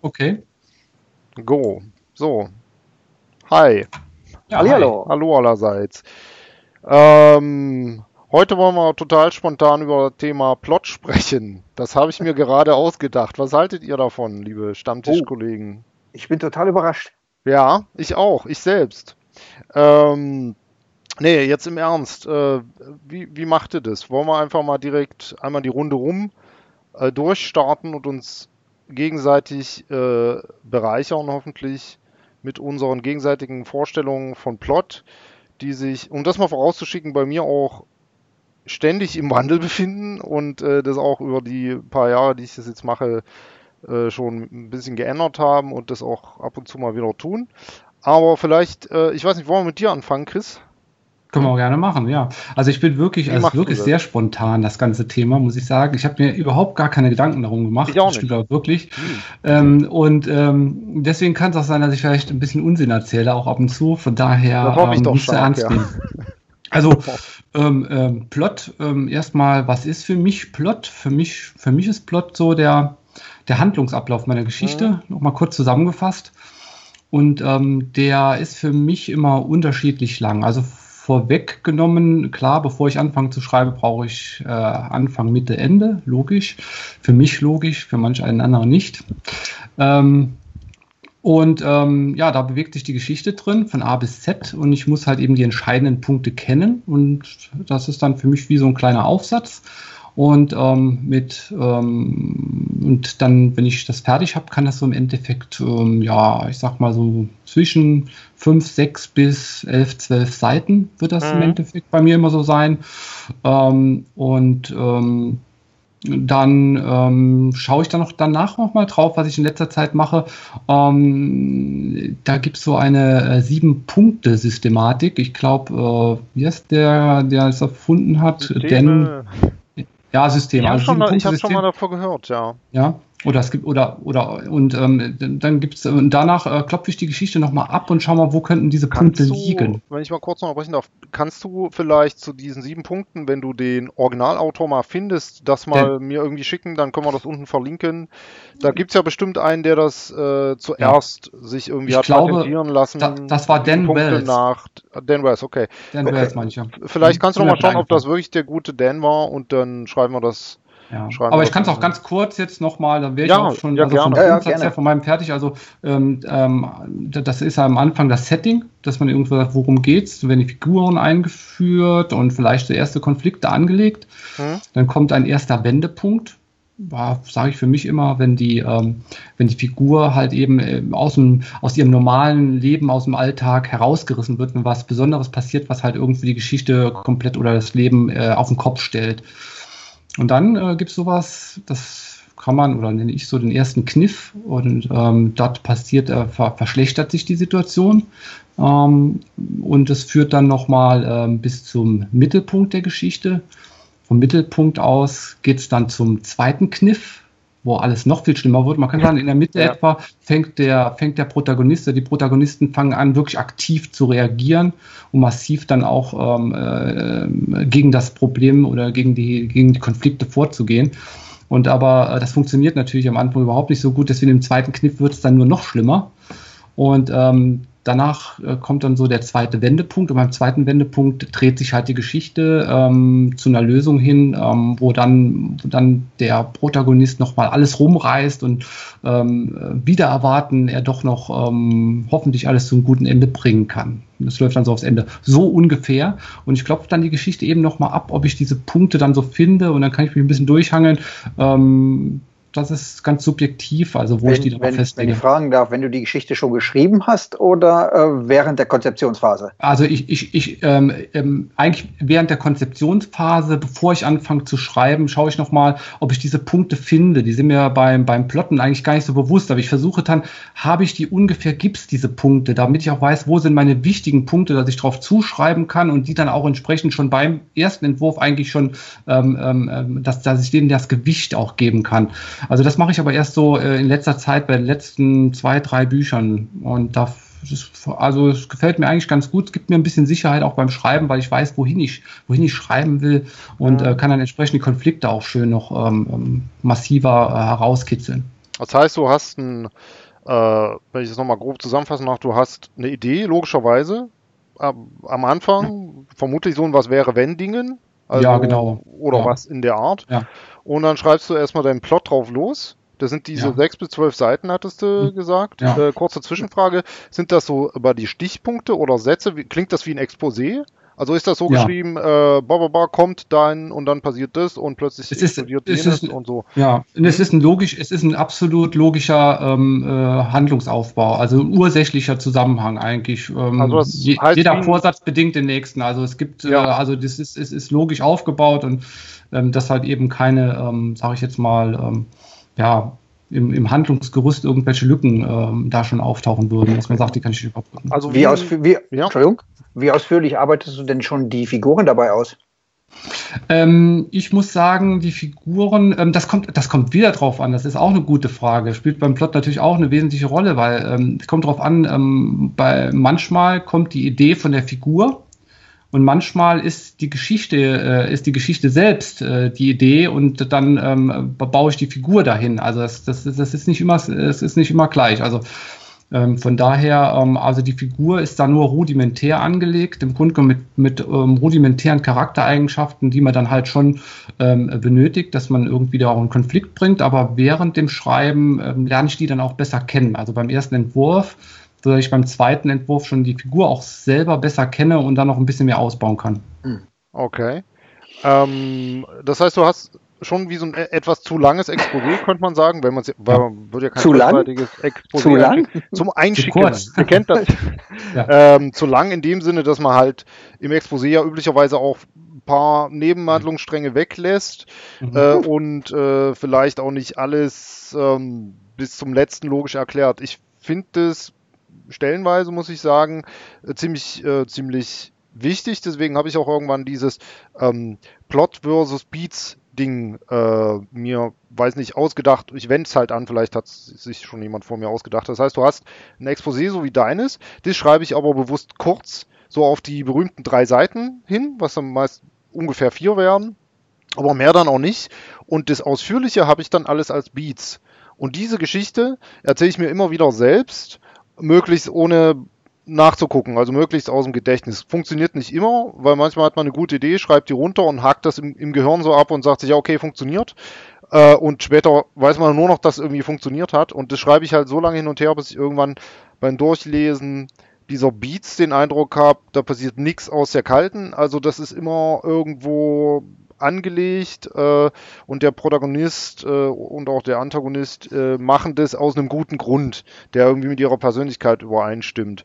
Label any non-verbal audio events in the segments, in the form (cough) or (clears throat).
Okay. Go. So. Hi. Ja, Hallo. Hallo allerseits. Ähm, heute wollen wir total spontan über das Thema Plot sprechen. Das habe ich mir (laughs) gerade ausgedacht. Was haltet ihr davon, liebe Stammtischkollegen? Oh, ich bin total überrascht. Ja, ich auch. Ich selbst. Ähm, nee, jetzt im Ernst. Äh, wie, wie macht ihr das? Wollen wir einfach mal direkt einmal die Runde rum äh, durchstarten und uns gegenseitig äh, bereichern, hoffentlich mit unseren gegenseitigen Vorstellungen von Plot, die sich, um das mal vorauszuschicken, bei mir auch ständig im Wandel befinden und äh, das auch über die paar Jahre, die ich das jetzt mache, äh, schon ein bisschen geändert haben und das auch ab und zu mal wieder tun. Aber vielleicht, äh, ich weiß nicht, wollen wir mit dir anfangen, Chris? Können wir auch gerne machen, ja. Also ich bin wirklich, also wirklich sehr spontan, das ganze Thema, muss ich sagen. Ich habe mir überhaupt gar keine Gedanken darum gemacht. Ich auch nicht. Das wirklich. Hm. Ähm, und ähm, deswegen kann es auch sein, dass ich vielleicht ein bisschen Unsinn erzähle, auch ab und zu. Von daher ähm, nicht so ernst ja. nehmen. Also (laughs) ähm, ähm, Plot, ähm, erstmal, was ist für mich Plot? Für mich, für mich ist Plot so der, der Handlungsablauf meiner Geschichte, mhm. nochmal kurz zusammengefasst. Und ähm, der ist für mich immer unterschiedlich lang. Also vorweggenommen, klar, bevor ich anfange zu schreiben, brauche ich äh, Anfang, Mitte, Ende, logisch. Für mich logisch, für manch einen anderen nicht. Ähm, und ähm, ja, da bewegt sich die Geschichte drin von A bis Z und ich muss halt eben die entscheidenden Punkte kennen und das ist dann für mich wie so ein kleiner Aufsatz. Und ähm, mit ähm, und dann, wenn ich das fertig habe, kann das so im Endeffekt, ähm, ja, ich sag mal so zwischen 5, 6 bis 11, 12 Seiten wird das mhm. im Endeffekt bei mir immer so sein. Ähm, und ähm, dann ähm, schaue ich dann noch danach noch mal drauf, was ich in letzter Zeit mache. Ähm, da gibt es so eine äh, sieben-Punkte-Systematik. Ich glaube, äh, wie heißt der, der es erfunden hat? Systeme. Denn ja, System. Ich habe schon, mal, hab schon mal davor gehört, ja. Ja, oder es gibt, oder, oder, und ähm, dann gibt's, und danach äh, klopfe ich die Geschichte nochmal ab und schau mal, wo könnten diese kannst Punkte du, liegen. Wenn ich mal kurz noch sprechen darf, kannst du vielleicht zu diesen sieben Punkten, wenn du den Originalautor mal findest, das mal der, mir irgendwie schicken, dann können wir das unten verlinken. Da gibt's ja bestimmt einen, der das äh, zuerst ja. sich irgendwie ich hat glaube, lassen. Da, das war Dan Wells. Nach, Dan Wells, okay. Dan Wells, mancher. Vielleicht kannst du noch mal schauen, ob das wirklich der gute Dan war und dann schreiben wir das ja. Aber ich kann es auch ganz kurz jetzt nochmal, dann wäre ich ja, auch schon ja, also vom ja, Grundsatz her von meinem fertig. Also ähm, ähm, das ist am Anfang das Setting, dass man irgendwo sagt, worum geht's, werden die Figuren eingeführt und vielleicht der erste Konflikt da angelegt. Hm. Dann kommt ein erster Wendepunkt. Sage ich für mich immer, wenn die, ähm, wenn die Figur halt eben äh, aus, dem, aus ihrem normalen Leben, aus dem Alltag herausgerissen wird, wenn was Besonderes passiert, was halt irgendwie die Geschichte komplett oder das Leben äh, auf den Kopf stellt. Und dann äh, gibt es sowas, das kann man, oder nenne ich so den ersten Kniff, und ähm, dort passiert, äh, ver verschlechtert sich die Situation. Ähm, und es führt dann nochmal ähm, bis zum Mittelpunkt der Geschichte. Vom Mittelpunkt aus geht es dann zum zweiten Kniff, wo alles noch viel schlimmer wird. Man kann sagen, in der Mitte ja. etwa fängt der, fängt der Protagonist, die Protagonisten fangen an, wirklich aktiv zu reagieren und massiv dann auch ähm, äh, gegen das Problem oder gegen die, gegen die Konflikte vorzugehen. Und aber äh, das funktioniert natürlich am Anfang überhaupt nicht so gut, deswegen im zweiten Kniff wird es dann nur noch schlimmer. Und ähm, danach äh, kommt dann so der zweite Wendepunkt und beim zweiten Wendepunkt dreht sich halt die Geschichte ähm, zu einer Lösung hin, ähm, wo, dann, wo dann der Protagonist nochmal alles rumreißt und ähm, wieder erwarten, er doch noch ähm, hoffentlich alles zu einem guten Ende bringen kann. Das läuft dann so aufs Ende. So ungefähr. Und ich klopfe dann die Geschichte eben nochmal ab, ob ich diese Punkte dann so finde und dann kann ich mich ein bisschen durchhangeln. Ähm, das ist ganz subjektiv, also wo wenn, ich die dann festlege. Wenn ich fragen darf, wenn du die Geschichte schon geschrieben hast oder äh, während der Konzeptionsphase? Also ich, ich, ich ähm, ähm, eigentlich während der Konzeptionsphase, bevor ich anfange zu schreiben, schaue ich nochmal, ob ich diese Punkte finde. Die sind mir beim, beim Plotten eigentlich gar nicht so bewusst, aber ich versuche dann, habe ich die ungefähr, gibt es diese Punkte, damit ich auch weiß, wo sind meine wichtigen Punkte, dass ich darauf zuschreiben kann und die dann auch entsprechend schon beim ersten Entwurf eigentlich schon, ähm, ähm, dass, dass ich denen das Gewicht auch geben kann. Also das mache ich aber erst so äh, in letzter Zeit bei den letzten zwei, drei Büchern. Und da also es gefällt mir eigentlich ganz gut, es gibt mir ein bisschen Sicherheit auch beim Schreiben, weil ich weiß, wohin ich, wohin ich schreiben will und äh, kann dann entsprechend die Konflikte auch schön noch ähm, ähm massiver äh, herauskitzeln. Das heißt, du hast ein, äh, wenn ich das nochmal grob zusammenfassen mache, du hast eine Idee, logischerweise, am Anfang, vermutlich so ein Was wäre wenn Dingen. Also, ja, genau. Oder ja. was in der Art. Ja. Und dann schreibst du erstmal deinen Plot drauf los. Das sind diese Ja. sechs bis zwölf Seiten, hattest du Mhm. gesagt. Ja. Äh, kurze Zwischenfrage. Sind das so über die Stichpunkte oder Sätze? Wie, klingt das wie ein Exposé? Also ist das so Ja. geschrieben, äh, Baba kommt dann und dann passiert das und plötzlich Es ist- explodiert es ist- und so. Ja, und es ist ein logisch, es ist ein absolut logischer ähm, äh, Handlungsaufbau, also ein ursächlicher Zusammenhang eigentlich. Ähm, Also das je, heißt jeder Vorsatz bedingt den nächsten. Also es gibt, Ja. äh, also das ist, es ist logisch aufgebaut und ähm, dass halt eben keine, ähm, sage ich jetzt mal, ähm, ja, im, im Handlungsgerüst irgendwelche Lücken ähm, da schon auftauchen würden, dass man sagt, die kann ich nicht überbrücken. Also Wie, wie, Ja. Entschuldigung, wie ausführlich arbeitest du denn schon die Figuren dabei aus? Ähm, ich muss sagen, die Figuren, ähm, das kommt, das kommt wieder drauf an. Das ist auch eine gute Frage. Spielt beim Plot natürlich auch eine wesentliche Rolle, weil ähm, es kommt drauf an. Ähm, bei manchmal kommt die Idee von der Figur und manchmal ist die Geschichte, äh, ist die Geschichte selbst äh, die Idee und dann ähm, baue ich die Figur dahin. Also das, das, das ist nicht immer, es ist nicht immer gleich. Also ähm, von daher, ähm, also die Figur ist da nur rudimentär angelegt, im Grunde mit, mit ähm, rudimentären Charaktereigenschaften, die man dann halt schon ähm, benötigt, dass man irgendwie da auch einen Konflikt bringt. Aber während dem Schreiben ähm, lerne ich die dann auch besser kennen. Also beim ersten Entwurf, so dass ich beim zweiten Entwurf schon die Figur auch selber besser kenne und dann noch ein bisschen mehr ausbauen kann. Okay. Ähm, das heißt, du hast schon wie so ein e- etwas zu langes Exposé, könnte man sagen, wenn man weil man wird ja kein Zu lang? Exposé Zu lang? Zum Einschicken. kurz. Ihr kennt das. (laughs) Ja. ähm, zu lang in dem Sinne, dass man halt im Exposé ja üblicherweise auch ein paar Nebenhandlungsstränge weglässt Mhm. äh, und äh, vielleicht auch nicht alles ähm, bis zum letzten logisch erklärt. Ich finde es stellenweise, muss ich sagen, äh, ziemlich, äh, ziemlich wichtig. Deswegen habe ich auch irgendwann dieses ähm, Plot versus Beats Ding äh, mir, weiß nicht, ausgedacht. Ich wende es halt an, vielleicht hat sich schon jemand vor mir ausgedacht. Das heißt, du hast ein Exposé so wie deines, das schreibe ich aber bewusst kurz, so auf die berühmten drei Seiten hin, was dann meist ungefähr vier werden, aber mehr dann auch nicht. Und das Ausführliche habe ich dann alles als Beats. Und diese Geschichte erzähle ich mir immer wieder selbst, möglichst ohne nachzugucken, also möglichst aus dem Gedächtnis. Funktioniert nicht immer, weil manchmal hat man eine gute Idee, schreibt die runter und hakt das im, im Gehirn so ab und sagt sich, ja, okay, funktioniert. Äh, und später weiß man nur noch, dass irgendwie funktioniert hat. Und das schreibe ich halt so lange hin und her, bis ich irgendwann beim Durchlesen dieser Beats den Eindruck habe, da passiert nichts aus der Kalten. Also das ist immer irgendwo angelegt äh, und der Protagonist äh, und auch der Antagonist äh, machen das aus einem guten Grund, der irgendwie mit ihrer Persönlichkeit übereinstimmt.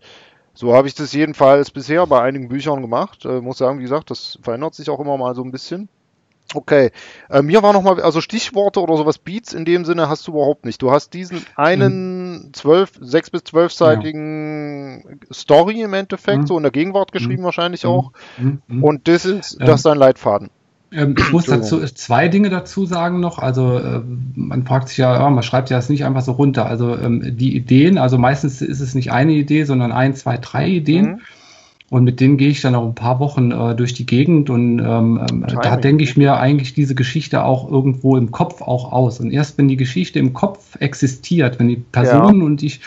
So habe ich das jedenfalls bisher bei einigen Büchern gemacht. Äh, muss sagen, wie gesagt, das verändert sich auch immer mal so ein bisschen. Okay, mir war nochmal, also Stichworte oder sowas, Beats in dem Sinne hast du überhaupt nicht. Du hast diesen einen zwölf, sechs bis zwölfseitigen Story im Endeffekt, Mhm. so in der Gegenwart geschrieben wahrscheinlich auch. Mhm. Mhm. Und das ist, Ähm, das ist dein Leitfaden. Ähm, ich muss dazu Entschuldigung. zwei Dinge dazu sagen noch. Also äh, man fragt sich ja, ja, man schreibt ja das nicht einfach so runter. Also ähm, die Ideen, also meistens ist es nicht eine Idee, sondern ein, zwei, drei Ideen. Mhm. Und mit denen gehe ich dann auch ein paar Wochen äh, durch die Gegend und ähm, ähm, da denke ich mir eigentlich diese Geschichte auch irgendwo im Kopf auch aus. Und erst wenn die Geschichte im Kopf existiert, wenn die Personen und ich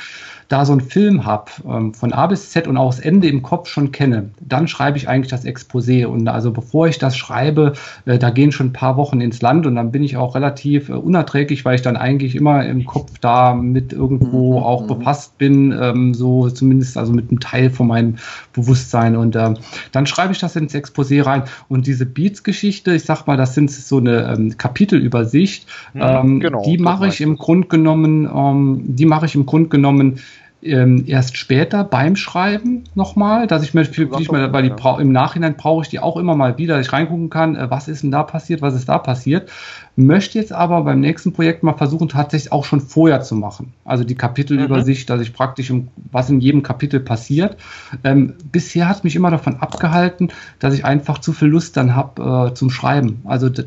da so einen Film habe, ähm, von A bis Z und auch das Ende im Kopf schon kenne, dann schreibe ich eigentlich das Exposé. Und also bevor ich das schreibe, äh, da gehen schon ein paar Wochen ins Land und dann bin ich auch relativ äh, unerträglich, weil ich dann eigentlich immer im Kopf da mit irgendwo Mhm, auch mhm. befasst bin, ähm, so zumindest also mit einem Teil von meinem Bewusstsein. Und ähm, dann schreibe ich das ins Exposé rein. Und diese Beats-Geschichte, ich sag mal, das sind so eine ähm, Kapitelübersicht, Mhm, ähm, genau, die das mache ich im Grund genommen, ähm, die mache ich im Grund genommen ähm, erst später beim Schreiben nochmal, dass ich mir wirklich mal, weil die ja. im Nachhinein brauche ich die auch immer mal wieder, dass ich reingucken kann, äh, was ist denn da passiert, was ist da passiert. Möchte jetzt aber beim nächsten Projekt mal versuchen, tatsächlich auch schon vorher zu machen. Also die Kapitelübersicht, dass ich praktisch, im, was in jedem Kapitel passiert. Ähm, bisher hat mich immer davon abgehalten, dass ich einfach zu viel Lust dann habe äh, zum Schreiben. Also das,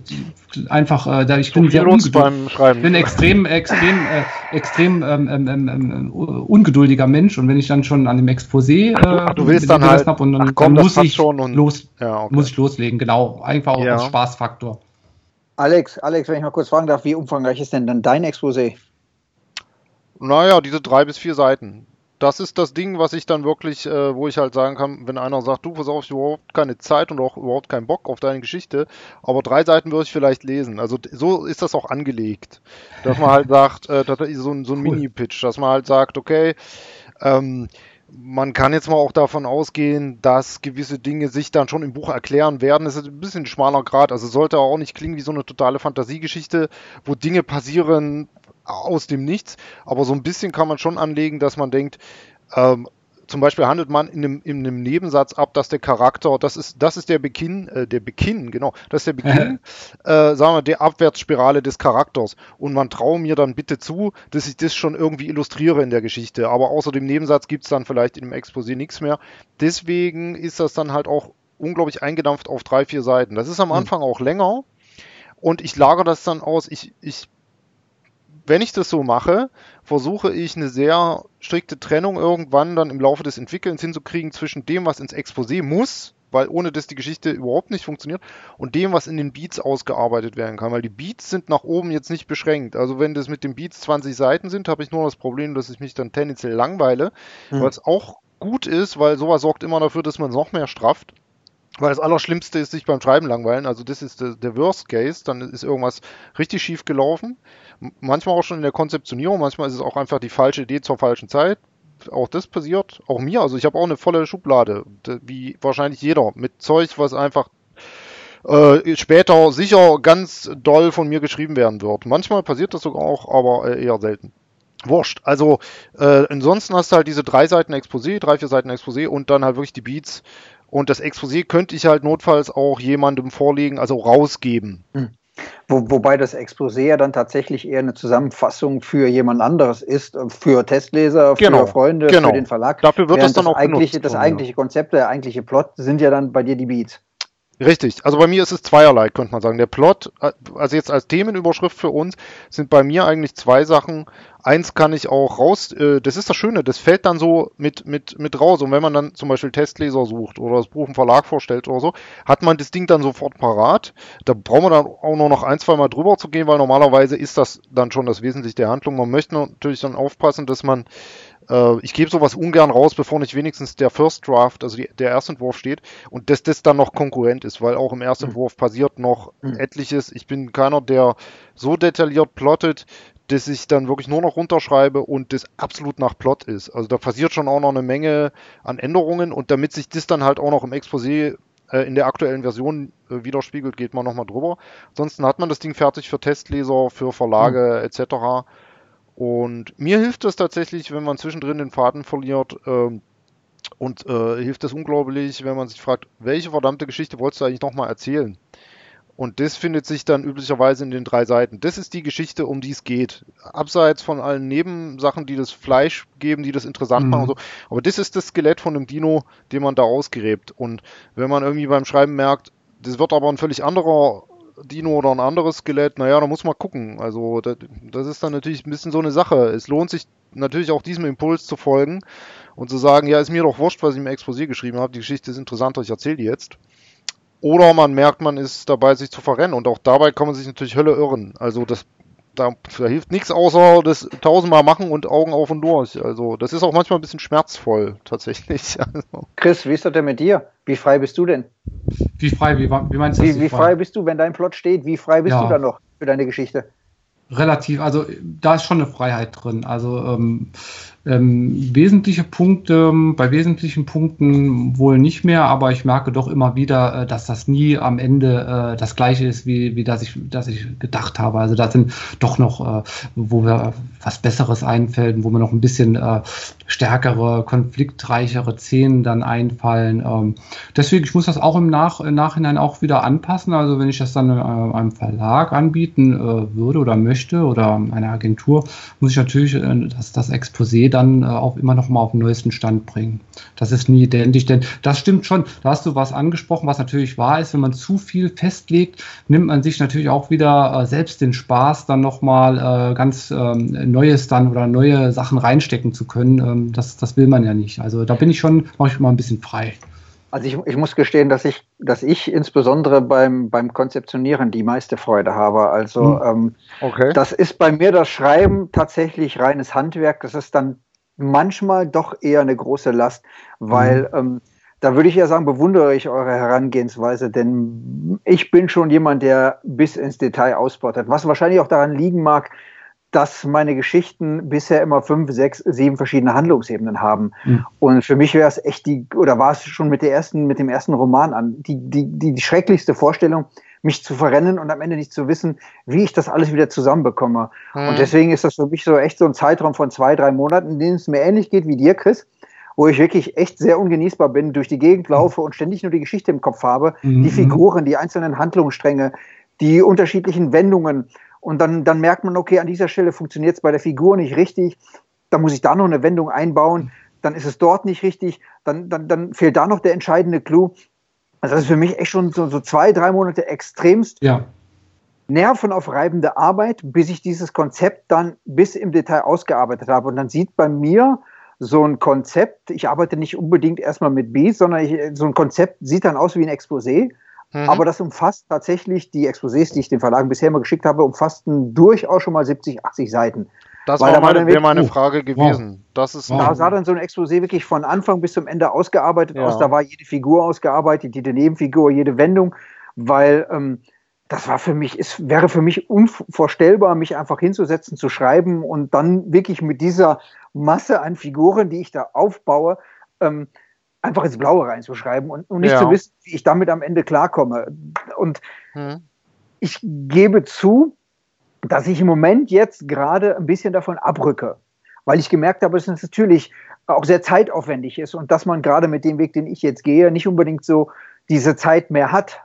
einfach, äh, da ich bin sehr beim Schreiben. Ich bin extrem, extrem, äh, extrem ähm, ähm, ähm, ähm, ungeduldiger Mensch und wenn ich dann schon an dem Exposé äh, du willst dann halt- hab und dann, ach komm, dann muss ich schon und- los, ja, okay. muss ich loslegen, genau, einfach auch Ja. aus Spaßfaktor. Alex, Alex, wenn ich mal kurz fragen darf, wie umfangreich ist denn dann dein Exposé? Naja, diese drei bis vier Seiten. Das ist das Ding, was ich dann wirklich, äh, wo ich halt sagen kann, wenn einer sagt, du, pass auf, ich habe überhaupt keine Zeit und auch überhaupt keinen Bock auf deine Geschichte, aber drei Seiten würde ich vielleicht lesen. Also so ist das auch angelegt. Dass man halt (laughs) sagt, äh, das ist so ein, so ein cool. Mini-Pitch, dass man halt sagt, okay, ähm, man kann jetzt mal auch davon ausgehen, dass gewisse Dinge sich dann schon im Buch erklären werden. Es ist ein bisschen ein schmaler Grad, also sollte auch nicht klingen wie so eine totale Fantasiegeschichte, wo Dinge passieren aus dem Nichts, aber so ein bisschen kann man schon anlegen, dass man denkt, ähm, zum Beispiel handelt man in einem, in einem Nebensatz ab, dass der Charakter, das ist, das ist der Beginn, äh, der Beginn, genau, das ist der Beginn, äh, sagen wir, der Abwärtsspirale des Charakters. Und man traue mir dann bitte zu, dass ich das schon irgendwie illustriere in der Geschichte. Aber außer dem Nebensatz gibt es dann vielleicht in dem Exposé nichts mehr. Deswegen ist das dann halt auch unglaublich eingedampft auf drei, vier Seiten. Das ist am hm. Anfang auch länger. Und ich lagere das dann aus. Ich, ich wenn ich das so mache, versuche ich eine sehr strikte Trennung irgendwann dann im Laufe des Entwickelns hinzukriegen zwischen dem, was ins Exposé muss, weil ohne das die Geschichte überhaupt nicht funktioniert, und dem, was in den Beats ausgearbeitet werden kann. Weil die Beats sind nach oben jetzt nicht beschränkt. Also wenn das mit den Beats 20 Seiten sind, habe ich nur das Problem, dass ich mich dann tendenziell langweile, mhm. was auch gut ist, weil sowas sorgt immer dafür, dass man es noch mehr strafft. Weil das Allerschlimmste ist sich beim Schreiben langweilen. Also das ist der, der Worst Case. Dann ist irgendwas richtig schief gelaufen. Manchmal auch schon in der Konzeptionierung. Manchmal ist es auch einfach die falsche Idee zur falschen Zeit. Auch das passiert. Auch mir. Also ich habe auch eine volle Schublade. Wie wahrscheinlich jeder. Mit Zeug, was einfach äh, später sicher ganz doll von mir geschrieben werden wird. Manchmal passiert das sogar auch, aber äh, eher selten. Wurscht. Also äh, ansonsten hast du halt diese drei Seiten Exposé, drei, vier Seiten Exposé und dann halt wirklich die Beats und das Exposé könnte ich halt notfalls auch jemandem vorlegen, also rausgeben. Hm. Wo, wobei das Exposé ja dann tatsächlich eher eine Zusammenfassung für jemand anderes ist, äh, für Testleser, für genau, Freunde, genau. für den Verlag. Dafür wird es dann das auch eigentliche, benutzt, Das eigentliche Konzept, der eigentliche Plot sind ja dann bei dir die Beats. Richtig, also bei mir ist es zweierlei, könnte man sagen. Der Plot, also jetzt als Themenüberschrift für uns, sind bei mir eigentlich zwei Sachen. Eins kann ich auch raus, äh, das ist das Schöne, das fällt dann so mit, mit, mit raus. Und wenn man dann zum Beispiel Testleser sucht oder das Buch im Verlag vorstellt oder so, hat man das Ding dann sofort parat. Da braucht man dann auch nur noch ein, zwei Mal drüber zu gehen, weil normalerweise ist das dann schon das Wesentliche der Handlung. Man möchte natürlich dann aufpassen, dass man äh, ich gebe sowas ungern raus, bevor nicht wenigstens der First Draft, also die, der Erstentwurf steht und dass das dann noch Konkurrent ist, weil auch im Erstentwurf mhm. passiert noch mhm. etliches. Ich bin keiner, der so detailliert plottet, dass ich dann wirklich nur noch runterschreibe und das absolut nach Plot ist. Also da passiert schon auch noch eine Menge an Änderungen und damit sich das dann halt auch noch im Exposé äh, in der aktuellen Version äh, widerspiegelt, geht man nochmal drüber. Ansonsten hat man das Ding fertig für Testleser, für Verlage mhm. etc. Und mir hilft das tatsächlich, wenn man zwischendrin den Faden verliert. Ähm, und äh, hilft das unglaublich, wenn man sich fragt, welche verdammte Geschichte wolltest du eigentlich nochmal erzählen? Und das findet sich dann üblicherweise in den drei Seiten. Das ist die Geschichte, um die es geht. Abseits von allen Nebensachen, die das Fleisch geben, die das interessant mhm. machen und so. Aber das ist das Skelett von einem Dino, den man da ausgräbt. Und wenn man irgendwie beim Schreiben merkt, das wird aber ein völlig anderer Dino oder ein anderes Skelett, naja, da muss man gucken. Also das, das, ist dann natürlich ein bisschen so eine Sache. Es lohnt sich natürlich auch diesem Impuls zu folgen und zu sagen, ja, ist mir doch wurscht, was ich im Exposé geschrieben habe, die Geschichte ist interessanter, ich erzähle die jetzt. Oder man merkt, man ist dabei, sich zu verrennen und auch dabei kann man sich natürlich Hölle irren. Also das da, da, hilft nichts außer das tausendmal machen und Augen auf und durch. Also das ist auch manchmal ein bisschen schmerzvoll tatsächlich. (laughs) Also. Chris, wie ist das denn mit dir? Wie frei bist du denn? Wie frei? Wie, wie meinst du das? Wie, wie frei? frei bist du, wenn dein Plot steht? Wie frei bist ja. du dann noch für deine Geschichte? Relativ, also da ist schon eine Freiheit drin. Also ähm, ähm, wesentliche Punkte, bei wesentlichen Punkten wohl nicht mehr, aber ich merke doch immer wieder, äh, dass das nie am Ende äh, das gleiche ist, wie, wie das, ich, das ich gedacht habe. Also da sind doch noch, äh, wo wir was Besseres einfällt, wo mir noch ein bisschen äh, stärkere, konfliktreichere Szenen dann einfallen. Ähm, deswegen, ich muss das auch im, Nach im Nachhinein auch wieder anpassen. Also wenn ich das dann äh, einem Verlag anbieten äh, würde oder möchte oder einer Agentur, muss ich natürlich das, das Exposé dann äh, auch immer noch mal auf den neuesten Stand bringen. Das ist nie identisch, denn das stimmt schon. Da hast du was angesprochen, was natürlich wahr ist. Wenn man zu viel festlegt, nimmt man sich natürlich auch wieder äh, selbst den Spaß, dann noch mal äh, ganz ähm, Neues dann oder neue Sachen reinstecken zu können. Ähm, das, das will man ja nicht. Also da bin ich schon, mache ich mal ein bisschen frei. Also ich, ich, muss gestehen, dass ich, dass ich insbesondere beim, beim Konzeptionieren die meiste Freude habe. Also hm. ähm, okay. das ist bei mir das Schreiben tatsächlich reines Handwerk. Das ist dann manchmal doch eher eine große Last, weil mhm. ähm, da würde ich ja sagen, bewundere ich eure Herangehensweise, denn ich bin schon jemand, der bis ins Detail ausbeutet, was wahrscheinlich auch daran liegen mag, dass meine Geschichten bisher immer fünf, sechs, sieben verschiedene Handlungsebenen haben. Mhm. Und für mich wäre es echt die, oder war es schon mit der ersten, mit dem ersten Roman an, die, die, die, die schrecklichste Vorstellung, mich zu verrennen und am Ende nicht zu wissen, wie ich das alles wieder zusammenbekomme. Mhm. Und deswegen ist das für mich so echt so ein Zeitraum von zwei, drei Monaten, in dem es mir ähnlich geht wie dir, Chris, wo ich wirklich echt sehr ungenießbar bin, durch die Gegend laufe und ständig nur die Geschichte im Kopf habe, mhm. die Figuren, die einzelnen Handlungsstränge, die unterschiedlichen Wendungen. Und dann, dann merkt man, okay, an dieser Stelle funktioniert es bei der Figur nicht richtig, da muss ich da noch eine Wendung einbauen, dann ist es dort nicht richtig, dann, dann, dann fehlt da noch der entscheidende Clou. Also das ist für mich echt schon so, so zwei, drei Monate extremst ja. nervenaufreibende Arbeit, bis ich dieses Konzept dann bis im Detail ausgearbeitet habe. Und dann sieht bei mir so ein Konzept, ich arbeite nicht unbedingt erstmal mit Beats, sondern ich, so ein Konzept sieht dann aus wie ein Exposé. Mhm. Aber das umfasst tatsächlich die Exposés, die ich den Verlagen bisher immer geschickt habe, umfassten durchaus schon mal 70, 80 Seiten. Das Weil war meine, wäre meine Frage gewesen. Wow. Das ist da sah dann so ein Exposé wirklich von Anfang bis zum Ende ausgearbeitet ja. aus. Da war jede Figur ausgearbeitet, jede Nebenfigur, jede Wendung, weil ähm, das war für mich, es wäre für mich unvorstellbar, mich einfach hinzusetzen, zu schreiben und dann wirklich mit dieser Masse an Figuren, die ich da aufbaue, ähm, einfach ins Blaue reinzuschreiben und, und nicht ja. zu wissen, wie ich damit am Ende klarkomme. Und hm. ich gebe zu, dass ich im Moment jetzt gerade ein bisschen davon abrücke, weil ich gemerkt habe, dass es natürlich auch sehr zeitaufwendig ist und dass man gerade mit dem Weg, den ich jetzt gehe, nicht unbedingt so diese Zeit mehr hat.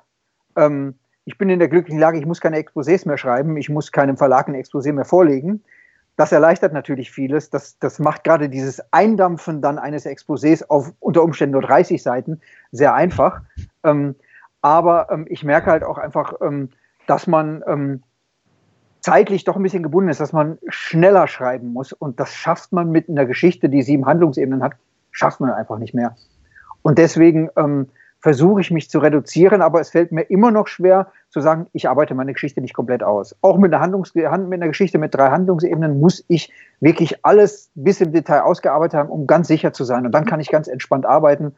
Ähm, ich bin in der glücklichen Lage, ich muss keine Exposés mehr schreiben, ich muss keinem Verlag ein Exposé mehr vorlegen. Das erleichtert natürlich vieles. Das, das macht gerade dieses Eindampfen dann eines Exposés auf unter Umständen nur 30 Seiten sehr einfach. Ähm, aber ähm, ich merke halt auch einfach, ähm, dass man ähm, zeitlich doch ein bisschen gebunden ist, dass man schneller schreiben muss. Und das schafft man mit einer Geschichte, die sieben Handlungsebenen hat, schafft man einfach nicht mehr. Und deswegen ähm, versuche ich mich zu reduzieren, aber es fällt mir immer noch schwer zu sagen, ich arbeite meine Geschichte nicht komplett aus. Auch mit einer, Handlungs mit einer Geschichte mit drei Handlungsebenen muss ich wirklich alles bis im Detail ausgearbeitet haben, um ganz sicher zu sein. Und dann kann ich ganz entspannt arbeiten.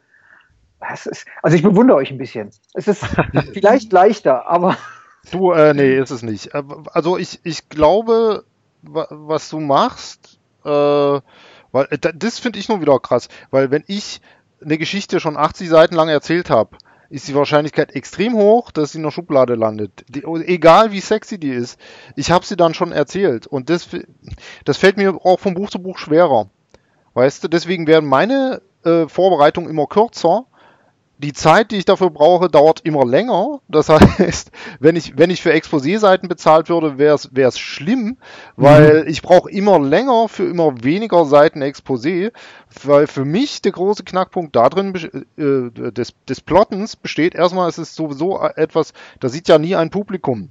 Ist, also ich bewundere euch ein bisschen. Es ist (laughs) vielleicht leichter, aber. Du, äh, nee, ist es nicht. Äh, also ich, ich glaube, was du machst, äh, weil äh, das finde ich nur wieder krass, weil wenn ich eine Geschichte schon 80 Seiten lang erzählt habe, ist die Wahrscheinlichkeit extrem hoch, dass sie in der Schublade landet. Die, egal wie sexy die ist, ich habe sie dann schon erzählt. Und das, das fällt mir auch von Buch zu Buch schwerer. Weißt du, deswegen werden meine äh, Vorbereitungen immer kürzer die Zeit, die ich dafür brauche, dauert immer länger. Das (laughs) heißt, wenn ich, wenn ich für Exposé-Seiten bezahlt würde, wäre es schlimm, weil mhm. ich brauche immer länger für immer weniger Seiten Exposé, weil für mich der große Knackpunkt da drin äh, des, des Plottens besteht erstmal, es ist sowieso etwas, da sieht ja nie ein Publikum.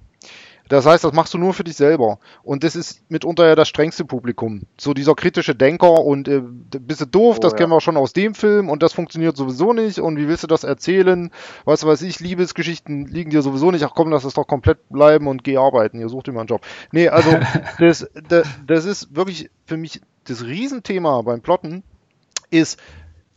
Das heißt, das machst du nur für dich selber. Und das ist mitunter ja das strengste Publikum. So dieser kritische Denker und äh, bist du doof, oh, das ja. kennen wir schon aus dem Film und das funktioniert sowieso nicht und wie willst du das erzählen? Weißt du was ich, Liebesgeschichten liegen dir sowieso nicht. Ach komm, lass es doch komplett bleiben und geh arbeiten. Ihr sucht immer einen Job. Nee, also (laughs) das, das, das ist wirklich für mich das Riesenthema beim Plotten, ist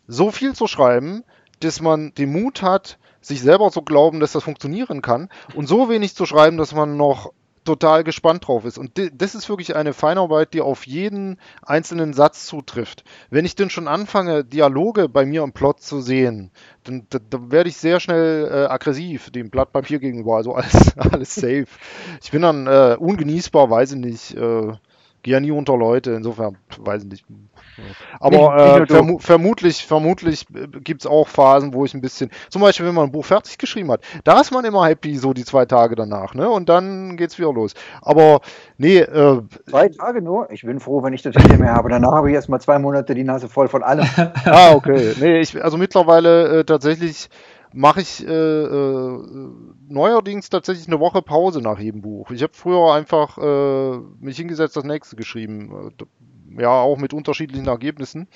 so viel zu schreiben, dass man den Mut hat, sich selber zu glauben, dass das funktionieren kann und so wenig zu schreiben, dass man noch total gespannt drauf ist. Und das ist wirklich eine Feinarbeit, die auf jeden einzelnen Satz zutrifft. Wenn ich denn schon anfange, Dialoge bei mir im Plot zu sehen, dann, dann, dann werde ich sehr schnell äh, aggressiv dem Blatt Papier gegenüber, also alles, (laughs) alles safe. Ich bin dann äh, ungenießbar, weiß ich nicht, äh, gehe ja nie unter Leute, insofern weiß ich nicht. Aber äh, vermu vermutlich, vermutlich äh, gibt es auch Phasen, wo ich ein bisschen, zum Beispiel, wenn man ein Buch fertig geschrieben hat, da ist man immer happy, so die zwei Tage danach, ne? Und dann geht's wieder los. Aber nee, äh, Zwei Tage nur? Ich bin froh, wenn ich das hinter mir habe. Danach habe ich erstmal zwei Monate die Nase voll von allem. (laughs) ah, okay. Nee, ich, also mittlerweile äh, tatsächlich mache ich äh, äh, neuerdings tatsächlich eine Woche Pause nach jedem Buch. Ich habe früher einfach äh, mich hingesetzt, das nächste geschrieben. Ja, auch mit unterschiedlichen Ergebnissen.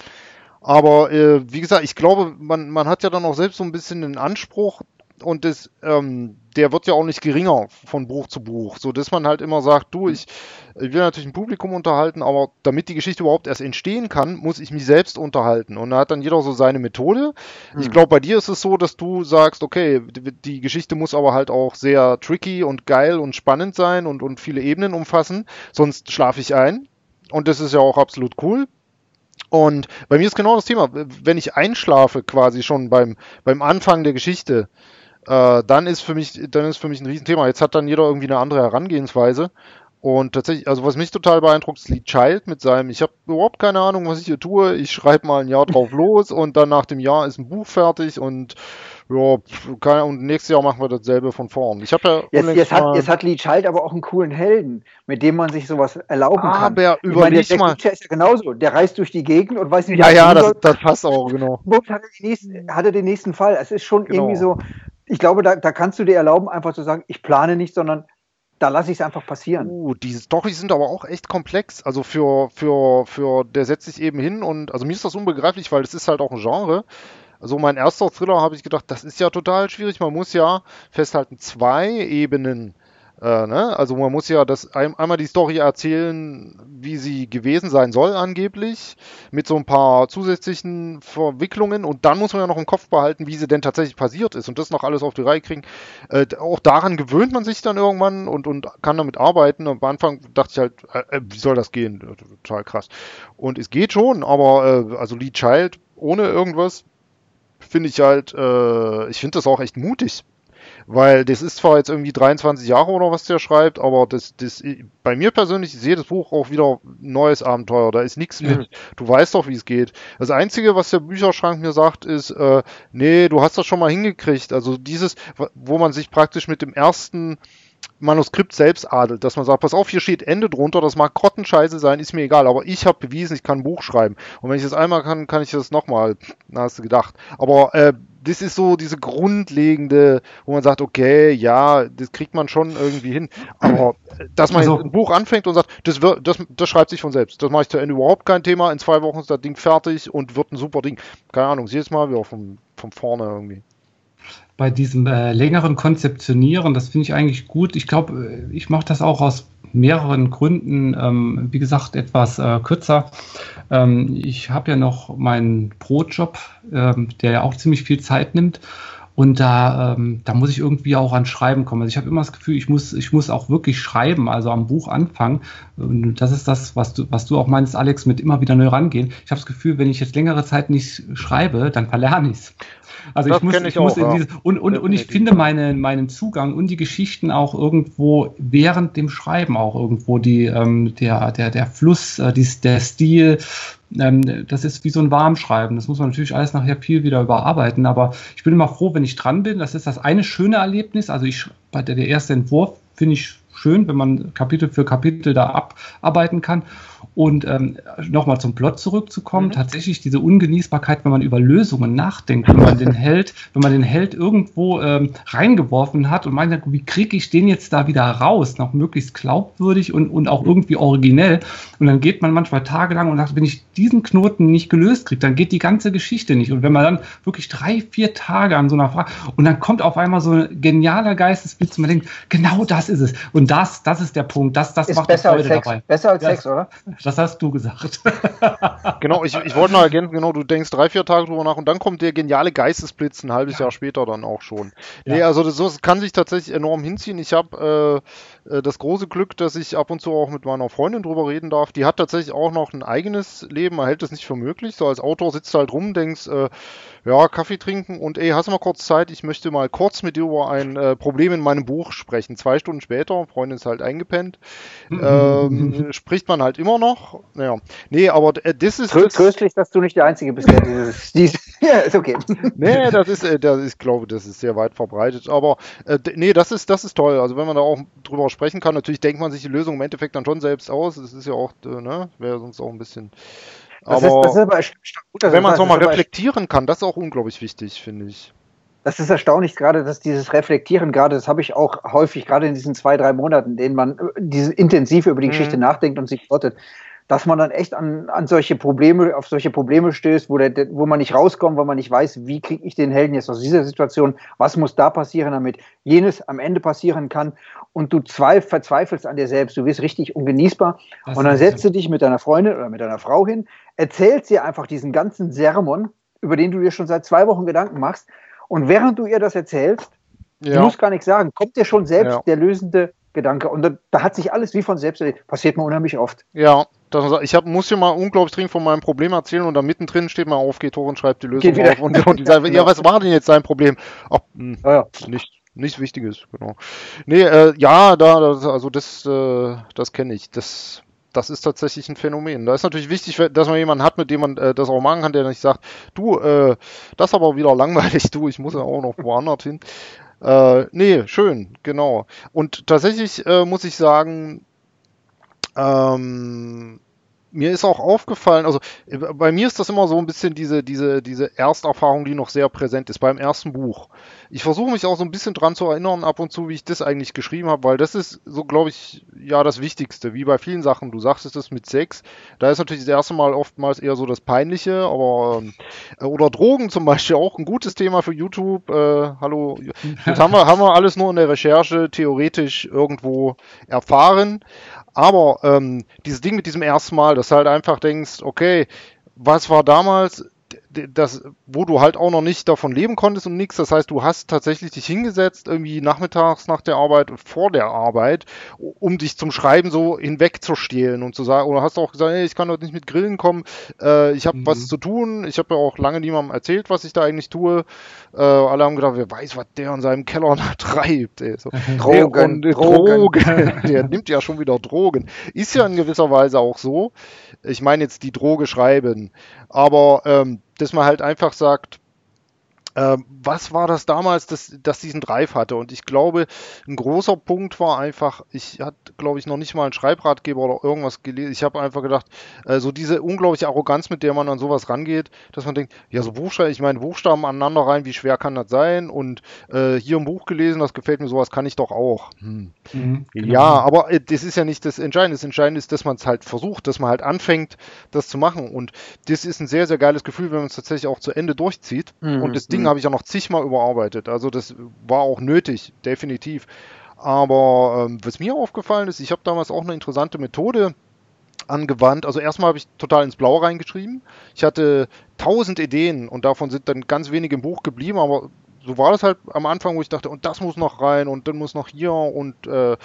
Aber äh, wie gesagt, ich glaube, man, man hat ja dann auch selbst so ein bisschen den Anspruch, und das, ähm, der wird ja auch nicht geringer von Buch zu Buch, so dass man halt immer sagt, du, ich, ich will natürlich ein Publikum unterhalten, aber damit die Geschichte überhaupt erst entstehen kann, muss ich mich selbst unterhalten. Und da hat dann jeder so seine Methode. Hm. Ich glaube, bei dir ist es so, dass du sagst, okay, die, die, Geschichte muss aber halt auch sehr tricky und geil und spannend sein und, und viele Ebenen umfassen, sonst schlafe ich ein. Und das ist ja auch absolut cool. Und bei mir ist genau das Thema, wenn ich einschlafe quasi schon beim, beim Anfang der Geschichte, äh, dann ist für mich, dann ist für mich ein Riesenthema. Jetzt hat dann jeder irgendwie eine andere Herangehensweise. Und tatsächlich, also was mich total beeindruckt, ist Lee Child mit seinem, ich habe überhaupt keine Ahnung, was ich hier tue. Ich schreibe mal ein Jahr drauf los und dann nach dem Jahr ist ein Buch fertig und ja, keine, und nächstes Jahr machen wir dasselbe von vorn. Ich habe ja jetzt, jetzt, hat, jetzt hat Lee Child aber auch einen coolen Helden, mit dem man sich sowas erlauben aber kann. Aber überleg meine, mal. ist ja genauso. Der reist durch die Gegend und weiß nicht, ja, ja, das, das passt auch genau. Hat er, nächsten, hat er den nächsten Fall. Es ist schon genau. irgendwie so, ich glaube, da, da kannst du dir erlauben, einfach zu sagen, ich plane nicht, sondern da lasse ich es einfach passieren. Uh, die Storys sind aber auch echt komplex. Also für, für, für, der setzt sich eben hin und, also mir ist das unbegreiflich, weil es ist halt auch ein Genre. Also mein erster Thriller habe ich gedacht, das ist ja total schwierig. Man muss ja festhalten, zwei Ebenen äh, ne? Also man muss ja das ein, einmal die Story erzählen, wie sie gewesen sein soll angeblich, mit so ein paar zusätzlichen Verwicklungen und dann muss man ja noch im Kopf behalten, wie sie denn tatsächlich passiert ist und das noch alles auf die Reihe kriegen. Äh, auch daran gewöhnt man sich dann irgendwann und, und kann damit arbeiten. Am Anfang dachte ich halt, äh, äh wie soll das gehen? Total krass. Und es geht schon, aber äh, also Lee Child ohne irgendwas finde ich halt, äh, ich finde das auch echt mutig weil das ist zwar jetzt irgendwie 23 Jahre oder was der schreibt, aber das, das, bei mir persönlich, ich sehe das Buch auch wieder neues Abenteuer. Da ist nichts mit, du weißt doch, wie es geht. Das Einzige, was der Bücherschrank mir sagt, ist, äh, nee, du hast das schon mal hingekriegt. Also dieses, wo man sich praktisch mit dem ersten Manuskript selbst adelt, dass man sagt, pass auf, hier steht Ende drunter, das mag Grottenscheiße sein, ist mir egal, aber ich habe bewiesen, ich kann ein Buch schreiben. Und wenn ich das einmal kann, kann ich das nochmal, na, hast du gedacht. Aber äh, das ist so diese grundlegende, wo man sagt, okay, ja, das kriegt man schon irgendwie hin. Aber dass man also, ein Buch anfängt und sagt, das, wird, das, das schreibt sich von selbst. Das mache ich zu Ende überhaupt kein Thema. In zwei Wochen ist das Ding fertig und wird ein super Ding. Keine Ahnung, jedes Mal wieder von, von vorne irgendwie bei diesem äh, längeren Konzeptionieren, das finde ich eigentlich gut. Ich glaube, äh, ich mache das auch aus mehreren Gründen, ähm, wie gesagt, etwas äh, kürzer. Ähm, ich habe ja noch meinen Brotjob, ähm, der ja auch ziemlich viel Zeit nimmt. Und da, ähm, da muss ich irgendwie auch an Schreiben kommen. Also ich habe immer das Gefühl, ich muss, ich muss auch wirklich schreiben, also am Buch anfangen. Und das ist das, was du, was du auch meinst, Alex, mit immer wieder neu rangehen. Ich habe das Gefühl, wenn ich jetzt längere Zeit nicht schreibe, dann verlerne ich es. Also das ich muss, ich, ich muss auch, in diese, und, und, und ich finde meine, meinen Zugang und die Geschichten auch irgendwo während dem Schreiben auch irgendwo die, ähm, der, der, der Fluss, äh, die, der Stil, ähm, das ist wie so ein Warmschreiben. Das muss man natürlich alles nachher viel wieder überarbeiten, aber ich bin immer froh, wenn ich dran bin. Das ist das eine schöne Erlebnis. Also ich, bei der, der erste Entwurf finde ich schön, wenn man Kapitel für Kapitel da abarbeiten kann. Und ähm, nochmal zum Plot zurückzukommen, mhm. tatsächlich diese Ungenießbarkeit, wenn man über Lösungen nachdenkt, wenn man den Held, wenn man den Held irgendwo ähm, reingeworfen hat und meint, wie kriege ich den jetzt da wieder raus, noch möglichst glaubwürdig und, und auch irgendwie originell. Und dann geht man manchmal tagelang und sagt, wenn ich diesen Knoten nicht gelöst kriege, dann geht die ganze Geschichte nicht. Und wenn man dann wirklich drei, vier Tage an so einer Frage und dann kommt auf einmal so ein genialer Geistesblitz und man denkt, genau das ist es. Und das, das ist der Punkt. Das, das ist macht besser Freude als Sex. dabei. Besser als ja, Sex, oder? Das hast du gesagt. (laughs) genau, ich, ich wollte noch ergänzen, genau, du denkst drei, vier Tage drüber nach und dann kommt der geniale Geistesblitz ein halbes ja. Jahr später dann auch schon. Ja. Nee, also das, das, kann sich tatsächlich enorm hinziehen. Ich habe äh, das große Glück, dass ich ab und zu auch mit meiner Freundin drüber reden darf. Die hat tatsächlich auch noch ein eigenes Leben, man hält das nicht für möglich. So als Autor sitzt du halt rum, denkst, äh, ja, Kaffee trinken und ey, hast du mal kurz Zeit? Ich möchte mal kurz mit dir über ein äh, Problem in meinem Buch sprechen. Zwei Stunden später, Freundin ist halt eingepennt, ähm, (laughs) spricht man halt immer noch. Ja. Nee, aber äh, das ist. Trö tröstlich, dass du nicht der Einzige bist, der dieses. (laughs) dieses (laughs) ja, ist okay. (laughs) nee, das ist, äh, das, ich glaube, das ist sehr weit verbreitet. Aber äh, nee, das ist, das ist toll. Also wenn man da auch drüber sprechen kann, natürlich denkt man sich die Lösung im Endeffekt dann schon selbst aus. Das ist ja auch, äh, ne, wäre sonst auch ein bisschen das aber, ist, ist aber gut, wenn man es nochmal reflektieren kann, das ist auch unglaublich wichtig, finde ich. Das ist erstaunlich, gerade dass dieses Reflektieren, gerade das habe ich auch häufig, gerade in diesen zwei, drei Monaten, in denen man äh, diese, intensiv über die mhm. Geschichte nachdenkt und sich plottet. Dass man dann echt an, an solche Probleme, auf solche Probleme stößt, wo, der, wo man nicht rauskommt, weil man nicht weiß, wie kriege ich den Helden jetzt aus dieser Situation, was muss da passieren, damit jenes am Ende passieren kann. Und du zweif, verzweifelst an dir selbst, du wirst richtig ungenießbar. Das und dann setzt du dich mit deiner Freundin oder mit deiner Frau hin, erzählst dir einfach diesen ganzen Sermon, über den du dir schon seit zwei Wochen Gedanken machst. Und während du ihr das erzählst, ja. du musst gar nichts sagen, kommt dir schon selbst ja. der lösende Gedanke. Und da, da, hat sich alles wie von selbst erledigt. Passiert mir unheimlich oft. Ja, das, ich hab, muss dir mal unglaublich dringend von meinem Problem erzählen und da mittendrin steht mal auf, geht hoch und schreibt die Lösung auf. Und, und die sagen, ja, was war denn jetzt dein Problem? Ach, mh, hm, ja, ja. nicht, nichts Wichtiges, genau. Nee, äh, ja, da, das, also das, äh, das kenne ich. Das, das ist tatsächlich ein Phänomen. Da ist natürlich wichtig, dass man jemanden hat, mit dem man äh, das auch machen kann, der nicht sagt, du, äh, das ist aber wieder langweilig, du, ich muss ja auch noch woanders hin. Äh, nee, schön, genau. Und tatsächlich äh, muss ich sagen, ähm, mir ist auch aufgefallen, also äh, bei mir ist das immer so ein bisschen diese, diese, diese Ersterfahrung, die noch sehr präsent ist beim ersten Buch. Ich versuche mich auch so ein bisschen dran zu erinnern ab und zu, wie ich das eigentlich geschrieben habe, weil das ist so, glaube ich, ja das Wichtigste, wie bei vielen Sachen. Du sagst es mit Sex, da ist natürlich das erste Mal oftmals eher so das Peinliche, aber äh, oder Drogen zum Beispiel auch ein gutes Thema für YouTube. Äh, hallo, (laughs) das haben wir, haben wir alles nur in der Recherche theoretisch irgendwo erfahren. Aber ähm, dieses Ding mit diesem ersten Mal, dass du halt einfach denkst, okay, was war damals, das, wo du halt auch noch nicht davon leben konntest und nichts. Das heißt, du hast tatsächlich dich hingesetzt, irgendwie nachmittags nach der Arbeit und vor der Arbeit, um dich zum Schreiben so hinwegzustehlen und zu sagen, oder hast auch gesagt, hey, ich kann heute nicht mit Grillen kommen, äh, ich habe mhm. was zu tun. Ich habe ja auch lange niemandem erzählt, was ich da eigentlich tue. Äh, alle haben gedacht, wer weiß, was der in seinem Keller (laughs) da treibt. Ey. So. (laughs) Drogen, Drogen. Drogen. (laughs) der nimmt ja schon wieder Drogen. Ist ja in gewisser Weise auch so. Ich meine jetzt die Droge schreiben. Aber ähm, dass man halt einfach sagt, was war das damals, dass, dass diesen Drive hatte? Und ich glaube, ein großer Punkt war einfach, ich hatte, glaube ich, noch nicht mal einen Schreibratgeber oder irgendwas gelesen. Ich habe einfach gedacht, äh, so diese unglaubliche Arroganz, mit der man an sowas rangeht, dass man denkt, ja, so Buchstaben, ich meine, Buchstaben aneinander rein, wie schwer kann das sein? Und äh, hier im Buch gelesen, das gefällt mir, sowas kann ich doch auch. Hm. Mhm, genau. Ja, aber äh, das ist ja nicht das Entscheidende. Das Entscheidende ist, dass man es halt versucht, dass man halt anfängt, das zu machen. Und das ist ein sehr, sehr geiles Gefühl, wenn man es tatsächlich auch zu Ende durchzieht. Mhm. Und das Ding mhm. habe ich ja noch zigmal überarbeitet. Also das war auch nötig, definitiv. Aber ähm, was mir aufgefallen ist, ich habe damals auch eine interessante Methode angewandt. Also erstmal habe ich total ins Blaue reingeschrieben. Ich hatte tausend Ideen und davon sind dann ganz wenige im Buch geblieben, aber so war das halt am Anfang, wo ich dachte, und das muss noch rein und dann muss noch hier und äh,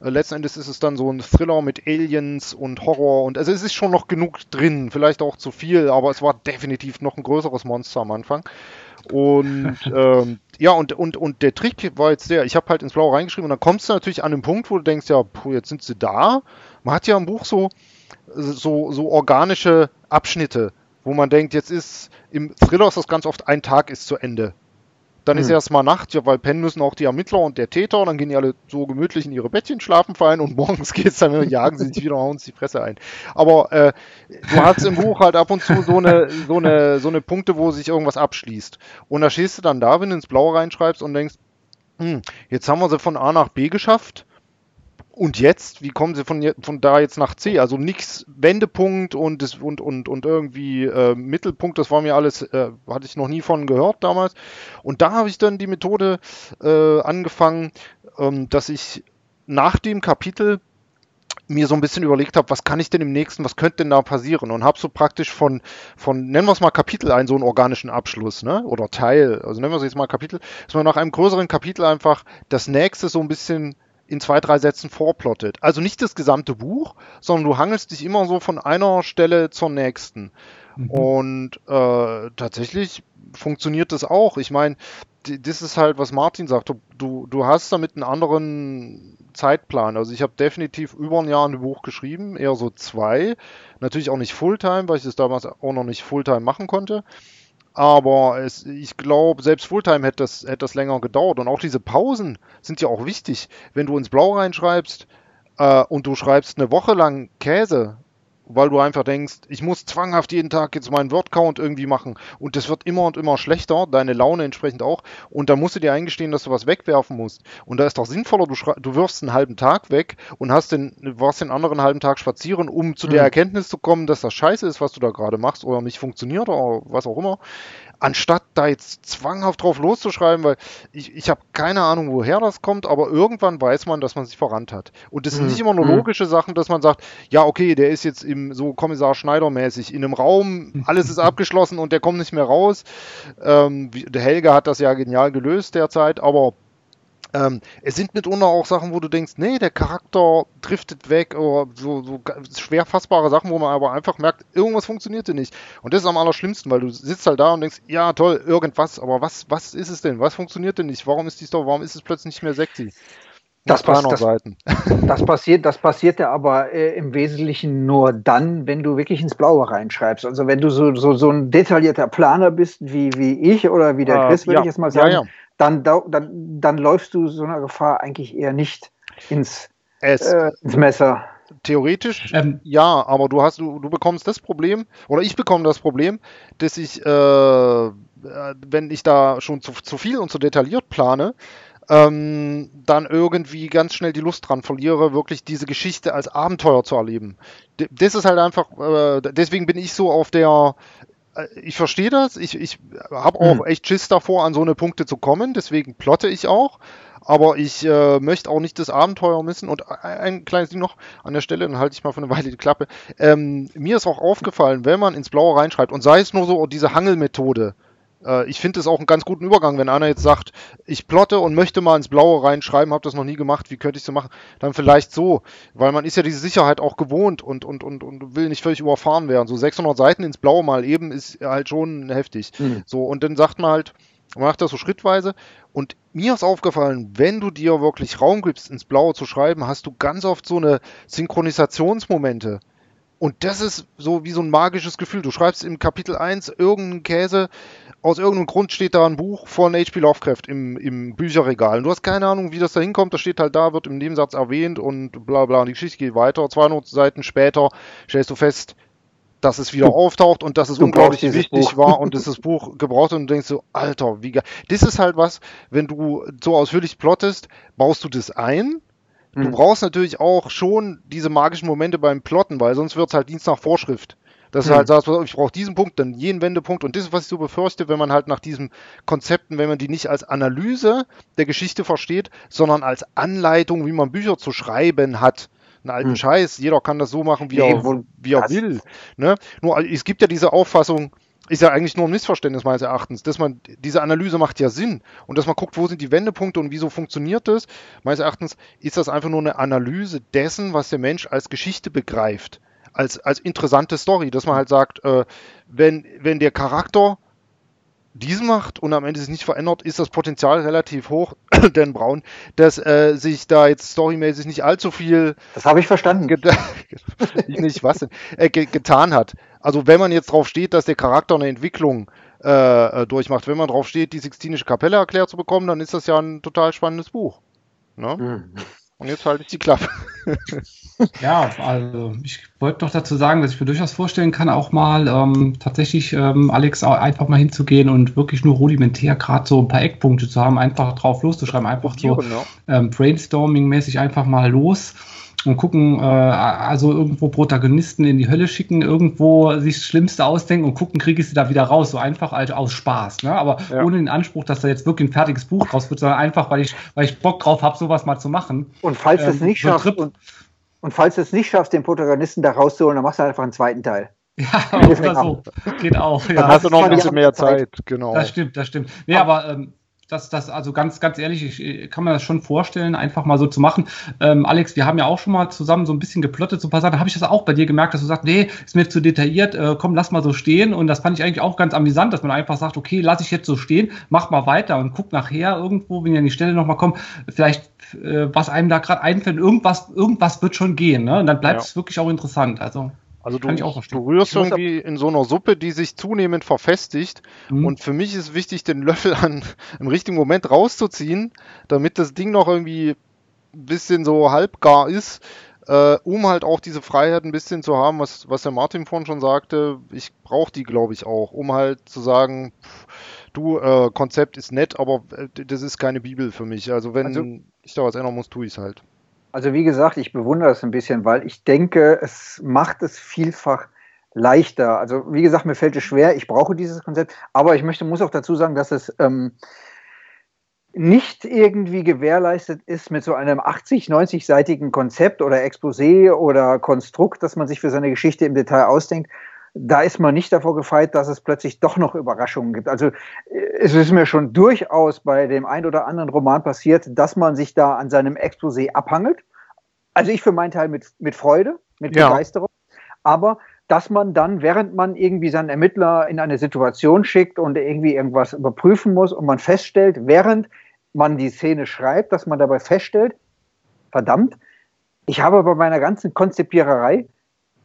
letzten Endes ist es dann so ein Thriller mit Aliens und Horror und also es ist schon noch genug drin, vielleicht auch zu viel, aber es war definitiv noch ein größeres Monster am Anfang. Und (laughs) ähm, ja, und, und, und der Trick war jetzt der, ich habe halt ins Blaue reingeschrieben und dann kommst du natürlich an den Punkt, wo du denkst, ja, puh, jetzt sind sie da. Man hat ja im Buch so, so, so organische Abschnitte, wo man denkt, jetzt ist im Thriller ist das ganz oft ein Tag ist zu Ende. Dann hm. ist erstmal Nacht, ja, weil pennen müssen auch die Ermittler und der Täter, und dann gehen die alle so gemütlich in ihre Bettchen schlafen fallen und (laughs) morgens geht's dann, jagen sie sich wieder, hauen sich die Fresse ein. Aber äh, du hast im Buch halt ab und zu so eine, so eine, so eine Punkte, wo sich irgendwas abschließt. Und da stehst du dann da, wenn du ins Blaue reinschreibst und denkst, hm, jetzt haben wir sie von A nach B geschafft und jetzt, wie kommen sie von, von da jetzt nach C? Also nichts Wendepunkt und, und, und, und irgendwie äh, Mittelpunkt, das war mir alles, äh, hatte ich noch nie von gehört damals. Und da habe ich dann die Methode äh, angefangen, ähm, dass ich nach dem Kapitel mir so ein bisschen überlegt habe, was kann ich denn im nächsten, was könnte denn da passieren? Und habe so praktisch von, von, nennen wir es mal Kapitel ein, so einen organischen Abschluss, ne? Oder Teil, also nennen wir es jetzt mal Kapitel, dass man nach einem größeren Kapitel einfach das nächste so ein bisschen in zwei, drei Sätzen vorplottet. Also nicht das gesamte Buch, sondern du hangelst dich immer so von einer Stelle zur nächsten. Mhm. Und äh, tatsächlich funktioniert das auch. Ich meine, das ist halt, was Martin sagt. Du, du hast damit einen anderen Zeitplan. Also ich habe definitiv über ein Jahr ein Buch geschrieben, eher so zwei. Natürlich auch nicht Fulltime, weil ich das damals auch noch nicht Fulltime machen konnte. Aber es, ich glaube, selbst Fulltime hätte das, hätte das länger gedauert. Und auch diese Pausen sind ja auch wichtig. Wenn du ins Blau reinschreibst äh, und du schreibst eine Woche lang Käse weil du einfach denkst, ich muss zwanghaft jeden Tag jetzt meinen Word-Count irgendwie machen und das wird immer und immer schlechter, deine Laune entsprechend auch. Und dann musst du dir eingestehen, dass du was wegwerfen musst. Und da ist doch sinnvoller, du, du wirfst einen halben Tag weg und hast den, warst den anderen halben Tag spazieren, um zu mhm. der Erkenntnis zu kommen, dass das scheiße ist, was du da gerade machst oder nicht funktioniert oder was auch immer anstatt da jetzt zwanghaft drauf loszuschreiben, weil ich, ich habe keine Ahnung, woher das kommt, aber irgendwann weiß man, dass man sich verrannt hat. Und das sind mhm. nicht immer nur mhm. logische Sachen, dass man sagt, ja, okay, der ist jetzt im so Kommissar Schneider-mäßig in einem Raum, (laughs) alles ist abgeschlossen und der kommt nicht mehr raus. Ähm, der Helge hat das ja genial gelöst derzeit, aber ähm, es sind mitunter auch Sachen, wo du denkst, nee, der Charakter driftet weg oder so, so schwer fassbare Sachen, wo man aber einfach merkt, irgendwas funktionierte nicht. Und das ist am allerschlimmsten, weil du sitzt halt da und denkst, ja toll, irgendwas, aber was, was ist es denn? Was funktioniert denn nicht? Warum ist die Story, warum ist es plötzlich nicht mehr sexy? Das, pass, das, (laughs) das, passiert, das passiert ja aber äh, im Wesentlichen nur dann, wenn du wirklich ins Blaue reinschreibst. Also wenn du so, so, so ein detaillierter Planer bist wie, wie ich oder wie der äh, Chris, äh, würde ja, ich jetzt mal sagen, ja, ja dann, dann, dann läufst du so einer Gefahr eigentlich eher nicht ins, äh, ins Messer. Theoretisch ähm, ja, aber du hast du, du bekommst das Problem oder ich bekomme das Problem, dass ich äh, wenn ich da schon zu, zu viel und zu detailliert plane, ähm, dann irgendwie ganz schnell die Lust dran verliere, wirklich diese Geschichte als Abenteuer zu erleben. das ist halt einfach, äh, deswegen bin ich so auf der äh, ich verstehe das. Ich, ich habe auch hm. echt Schiss davor, an so eine Punkte zu kommen. Deswegen plotte ich auch. Aber ich äh, möchte auch nicht das Abenteuer missen. Und ein kleines Ding noch an der Stelle, dann halte ich mal für eine Weile die Klappe. Ähm, mir ist auch aufgefallen, wenn man ins Blaue reinschreibt und sei es nur so diese Hangelmethode, äh, ich finde es auch einen ganz guten Übergang, wenn einer jetzt sagt, ich plotte und möchte mal ins Blaue reinschreiben, habe das noch nie gemacht, wie könnte ich so machen? Dann vielleicht so, weil man ist ja diese Sicherheit auch gewohnt und, und, und, und will nicht völlig überfahren werden. So 600 Seiten ins Blaue mal eben ist halt schon heftig. Mhm. So, und dann sagt man halt, man macht das so schrittweise. Und mir ist aufgefallen, wenn du dir wirklich Raum gibst, ins Blaue zu schreiben, hast du ganz oft so eine Synchronisationsmomente. Und das ist so wie so ein magisches Gefühl. Du schreibst im Kapitel 1 irgendeinen Käse, aus irgendeinem Grund steht da ein Buch von H.P. Lovecraft im, im Bücherregal. Und du hast keine Ahnung, wie das da hinkommt. Das steht halt da, wird im Nebensatz erwähnt und bla bla. Und die Geschichte geht weiter. 200 Seiten später stellst du fest, dass es wieder auftaucht und dass es du unglaublich wichtig Buch. war und dass das Buch gebraucht und du denkst so, Alter, wie geil. Das ist halt was, wenn du so ausführlich plottest, baust du das ein. Du hm. brauchst natürlich auch schon diese magischen Momente beim Plotten, weil sonst wird es halt Dienst nach Vorschrift. Dass hm. du halt sagst, ich brauche diesen Punkt, dann jeden Wendepunkt. Und das ist, was ich so befürchte, wenn man halt nach diesen Konzepten, wenn man die nicht als Analyse der Geschichte versteht, sondern als Anleitung, wie man Bücher zu schreiben hat. Einen alten hm. Scheiß, jeder kann das so machen, wie nee, er, wie er will. Ne? Nur es gibt ja diese Auffassung, ist ja eigentlich nur ein Missverständnis meines Erachtens, dass man, diese Analyse macht ja Sinn und dass man guckt, wo sind die Wendepunkte und wieso funktioniert das. Meines Erachtens ist das einfach nur eine Analyse dessen, was der Mensch als Geschichte begreift als, als interessante Story, dass man halt sagt, äh, wenn, wenn der Charakter diesen macht und am Ende sich nicht verändert, ist das Potenzial relativ hoch, (coughs) denn Braun, dass äh, sich da jetzt storymäßig nicht allzu viel. Das habe ich verstanden. (laughs) nicht was denn, äh, ge getan hat. Also wenn man jetzt drauf steht, dass der Charakter eine Entwicklung äh, äh durchmacht, wenn man drauf steht, die Sixtinische Kapelle erklärt zu bekommen, dann ist das ja ein total spannendes Buch. Ne? Mhm. Und jetzt halte ich die Klappe. (laughs) ja, also ich wollte noch dazu sagen, dass ich mir durchaus vorstellen kann, auch mal ähm, tatsächlich ähm, Alex einfach mal hinzugehen und wirklich nur rudimentär gerade so ein paar Eckpunkte zu haben, einfach drauf loszuschreiben, einfach so ähm, Brainstorming-mäßig einfach mal los und gucken, äh, also irgendwo Protagonisten in die Hölle schicken, irgendwo sich das Schlimmste ausdenken und gucken, kriege ich sie da wieder raus. So einfach halt aus Spaß. Ne? Aber ja. ohne den Anspruch, dass da jetzt wirklich ein fertiges Buch raus wird, sondern einfach, weil ich, weil ich Bock drauf habe, sowas mal zu machen. Und falls ähm, es nicht schafft, und, und falls du es nicht schaffst, den Protagonisten da rauszuholen, dann machst du einfach einen zweiten Teil. (laughs) Ja, oder so. Geht auch. Ja. Dann hast du noch ein bisschen mehr Zeit. Zeit. Genau. Das stimmt, das stimmt. Nee, aber ähm, das, das, also ganz, ganz ehrlich, ich kann mir das schon vorstellen, einfach mal so zu machen. Ähm, Alex, wir haben ja auch schon mal zusammen so ein bisschen geplottet, so ein paar Sachen. Da habe ich das auch bei dir gemerkt, dass du sagst, nee, ist mir zu detailliert, äh, komm, lass mal so stehen. Und das fand ich eigentlich auch ganz amüsant, dass man einfach sagt, okay, lass ich jetzt so stehen, mach mal weiter und guck nachher irgendwo, wenn ihr an die Stelle nochmal kommt, vielleicht, äh, was einem da gerade einfällt, irgendwas, irgendwas wird schon gehen. Ne? Und dann bleibt es ja. wirklich auch interessant. Also. Also du, du rührst irgendwie in so einer Suppe, die sich zunehmend verfestigt. Mhm. Und für mich ist wichtig, den Löffel an, im richtigen Moment rauszuziehen, damit das Ding noch irgendwie ein bisschen so halbgar ist. äh, um halt auch diese Freiheit ein bisschen zu haben, was, was der Martin vorhin schon sagte. Ich brauche die, glaube ich, auch, um halt zu sagen, pff, du, äh, Konzept ist nett, aber äh, das ist keine Bibel für mich. Also wenn also, ich da was ändern muss, tue ich es halt. Also wie gesagt, ich bewundere das ein bisschen, weil ich denke, es macht es vielfach leichter. Also wie gesagt, mir fällt es schwer, ich brauche dieses Konzept, aber ich möchte, muss auch dazu sagen, dass es ähm, nicht irgendwie gewährleistet ist mit so einem 80, 90-seitigen Konzept oder Exposé oder Konstrukt, das man sich für seine Geschichte im Detail ausdenkt. Da ist man nicht davor gefeit, dass es plötzlich doch noch Überraschungen gibt. Also es ist mir schon durchaus bei dem ein oder anderen Roman passiert, dass man sich da an seinem Exposé abhangelt. Also ich für meinen Teil mit, mit Freude, mit ja. Begeisterung. Aber dass man dann, während man irgendwie seinen Ermittler in eine Situation schickt und irgendwie irgendwas überprüfen muss und man feststellt, während man die Szene schreibt, dass man dabei feststellt, verdammt, ich habe bei meiner ganzen Konzipiererei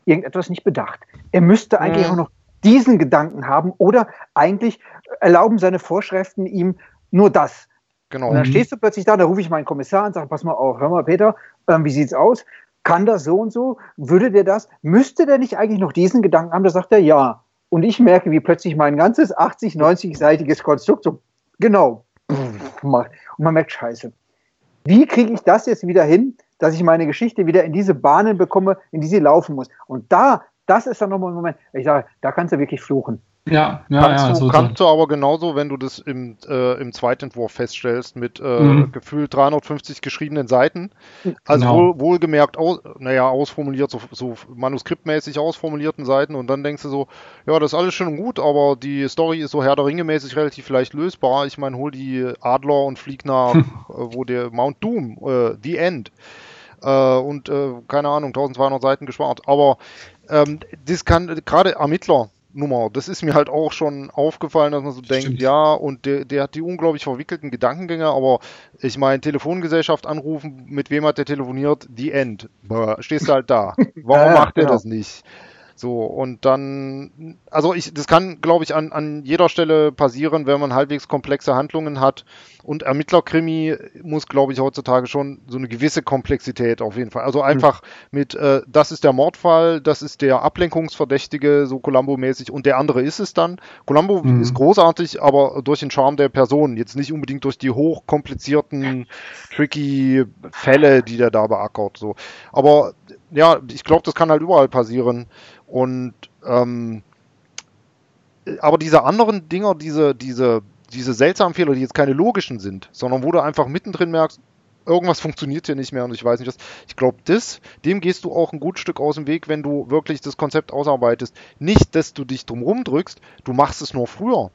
irgendetwas nicht bedacht. Er müsste eigentlich mhm. auch noch diesen Gedanken haben oder eigentlich erlauben seine Vorschriften ihm nur das. Genau. Und dann stehst du plötzlich da, da rufe ich meinen Kommissar und sage, pass mal auf, hör mal, Peter, ähm, wie sieht's aus? Kann das so und so? Würde der das? Müsste der nicht eigentlich noch diesen Gedanken haben? Da sagt er ja. Und ich merke, wie plötzlich mein ganzes 80, 90-seitiges Konstrukt so genau macht. Und man merkt, scheiße. Wie kriege ich das jetzt wieder hin, dass ich meine Geschichte wieder in diese Bahnen bekomme, in die sie laufen muss? Und da, das ist dann nochmal ein Moment, ich sage, da kannst du wirklich fluchen. Ja, ja, kannst, ja, du, so kannst so. du aber genauso, wenn du das im, äh, im Zweitentwurf feststellst, mit äh, mhm. gefühlt 350 geschriebenen Seiten, also genau. wohl, wohlgemerkt, aus, naja, ausformuliert, so, so manuskriptmäßig ausformulierten Seiten und dann denkst du so, ja, das ist alles schön und gut, aber die Story ist so Herr der Ringe mäßig relativ leicht lösbar. Ich meine, hol die Adler und flieg nach, (laughs) äh, wo der Mount Doom, äh, The End. Äh, und äh, keine Ahnung, 1200 Seiten gespart. Aber ähm, das kann gerade Ermittler, Nummer. Das ist mir halt auch schon aufgefallen, dass man so denkt, Stimmt. ja, und der, der hat die unglaublich verwickelten Gedankengänge, aber ich meine, Telefongesellschaft anrufen, mit wem hat der telefoniert? The End. Stehst du halt da. (laughs) Warum macht der genau. das nicht? So, und dann, also ich, das kann, glaube ich, an, an jeder Stelle passieren, wenn man halbwegs komplexe Handlungen hat. Und Ermittlerkrimi muss, glaube ich, heutzutage schon so eine gewisse Komplexität auf jeden Fall. Also einfach mhm. mit, äh, das ist der Mordfall, das ist der Ablenkungsverdächtige, so Columbo-mäßig, und der andere ist es dann. Columbo mhm. ist großartig, aber durch den Charme der Person, jetzt nicht unbedingt durch die hochkomplizierten, tricky Fälle, die der da beackert. So. Aber ja, ich glaube, das kann halt überall passieren. Und ähm, aber diese anderen Dinger, diese, diese, diese seltsamen Fehler, die jetzt keine logischen sind, sondern wo du einfach mittendrin merkst, irgendwas funktioniert hier nicht mehr und ich weiß nicht was. Ich glaube, das, dem gehst du auch ein gut Stück aus dem Weg, wenn du wirklich das Konzept ausarbeitest. Nicht, dass du dich drum rumdrückst, du machst es nur früher.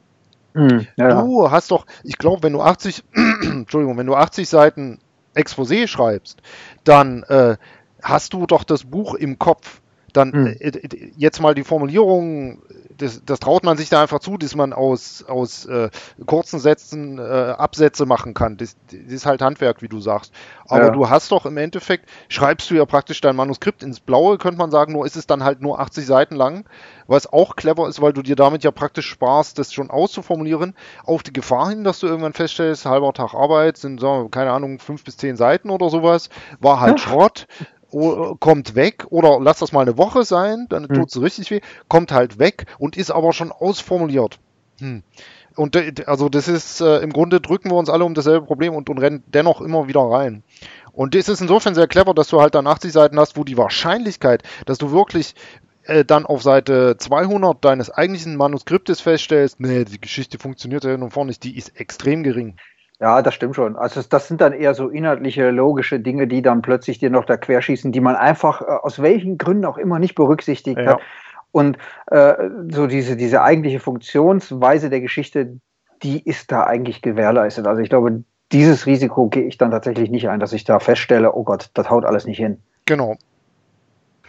Mhm, ja. Du hast doch, ich glaube, wenn du 80, (clears throat) Entschuldigung, wenn du 80 Seiten Exposé schreibst, dann äh, hast du doch das Buch im Kopf dann hm. äh, jetzt mal die Formulierung, das, das, traut man sich da einfach zu, dass man aus, aus äh, kurzen Sätzen äh, Absätze machen kann. Das, das, ist halt Handwerk, wie du sagst. Aber ja. du hast doch im Endeffekt, schreibst du ja praktisch dein Manuskript ins Blaue, könnte man sagen, nur ist es dann halt nur 80 Seiten lang, was auch clever ist, weil du dir damit ja praktisch sparst, das schon auszuformulieren, auf die Gefahr hin, dass du irgendwann feststellst, halber Tag Arbeit sind, so, keine Ahnung, fünf bis zehn Seiten oder sowas, war halt Schrott kommt weg oder lass das mal eine Woche sein, dann hm. tut es richtig weh, kommt halt weg und ist aber schon ausformuliert. Hm. Und also das ist äh, im Grunde drücken wir uns alle um dasselbe Problem und, und rennen dennoch immer wieder rein. Und das ist insofern sehr clever, dass du halt dann 80 Seiten hast, wo die Wahrscheinlichkeit, dass du wirklich äh, dann auf Seite 200 deines eigentlichen Manuskriptes feststellst, nee, die Geschichte funktioniert ja nun vorne nicht, die ist extrem gering. Ja, das stimmt schon. Also das sind dann eher so inhaltliche, logische Dinge, die dann plötzlich dir noch da querschießen, die man einfach äh, aus welchen Gründen auch immer nicht berücksichtigt ja. hat. Und äh, so diese, diese eigentliche Funktionsweise der Geschichte, die ist da eigentlich gewährleistet. Also ich glaube, dieses Risiko gehe ich dann tatsächlich nicht ein, dass ich da feststelle, oh Gott, das haut alles nicht hin. Genau.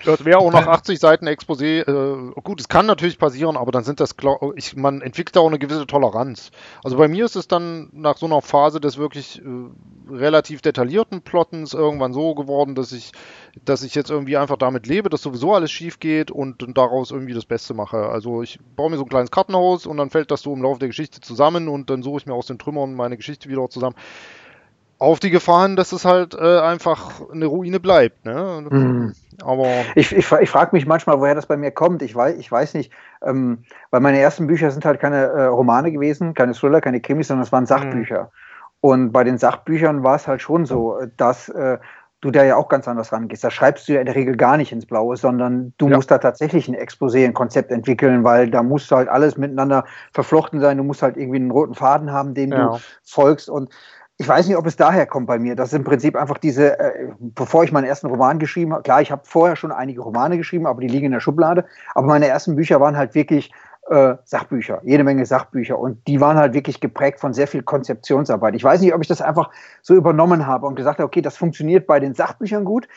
Das wäre auch noch 80 Seiten Exposé. Äh, gut, es kann natürlich passieren, aber dann sind das, ich, man entwickelt auch eine gewisse Toleranz. Also bei mir ist es dann nach so einer Phase des wirklich äh, relativ detaillierten Plottens irgendwann so geworden, dass ich, dass ich jetzt irgendwie einfach damit lebe, dass sowieso alles schief geht und, und daraus irgendwie das Beste mache. Also ich baue mir so ein kleines Kartenhaus und dann fällt das so im Laufe der Geschichte zusammen und dann suche ich mir aus den Trümmern meine Geschichte wieder zusammen Auf die Gefahren, dass es halt äh, einfach eine Ruine bleibt. Ne? Mhm. Aber ich, ich, ich frage mich manchmal, woher das bei mir kommt. Ich weiß, ich weiß nicht, ähm, weil meine ersten Bücher sind halt keine äh, Romane gewesen, keine Thriller, keine Krimis, sondern es waren Sachbücher. Mhm. Und bei den Sachbüchern war es halt schon so, dass äh, du da ja auch ganz anders rangehst. Da schreibst du ja in der Regel gar nicht ins Blaue, sondern du ja. musst da tatsächlich ein Exposé, ein Konzept entwickeln, weil da musst du halt alles miteinander verflochten sein. Du musst halt irgendwie einen roten Faden haben, dem ja. du folgst. Und ich weiß nicht, ob es daher kommt bei mir. Das ist im Prinzip einfach diese, äh, bevor ich meinen ersten Roman geschrieben habe, klar, ich habe vorher schon einige Romane geschrieben, aber die liegen in der Schublade. Aber meine ersten Bücher waren halt wirklich äh, Sachbücher, jede Menge Sachbücher. Und die waren halt wirklich geprägt von sehr viel Konzeptionsarbeit. Ich weiß nicht, ob ich das einfach so übernommen habe und gesagt habe, okay, das funktioniert bei den Sachbüchern gut.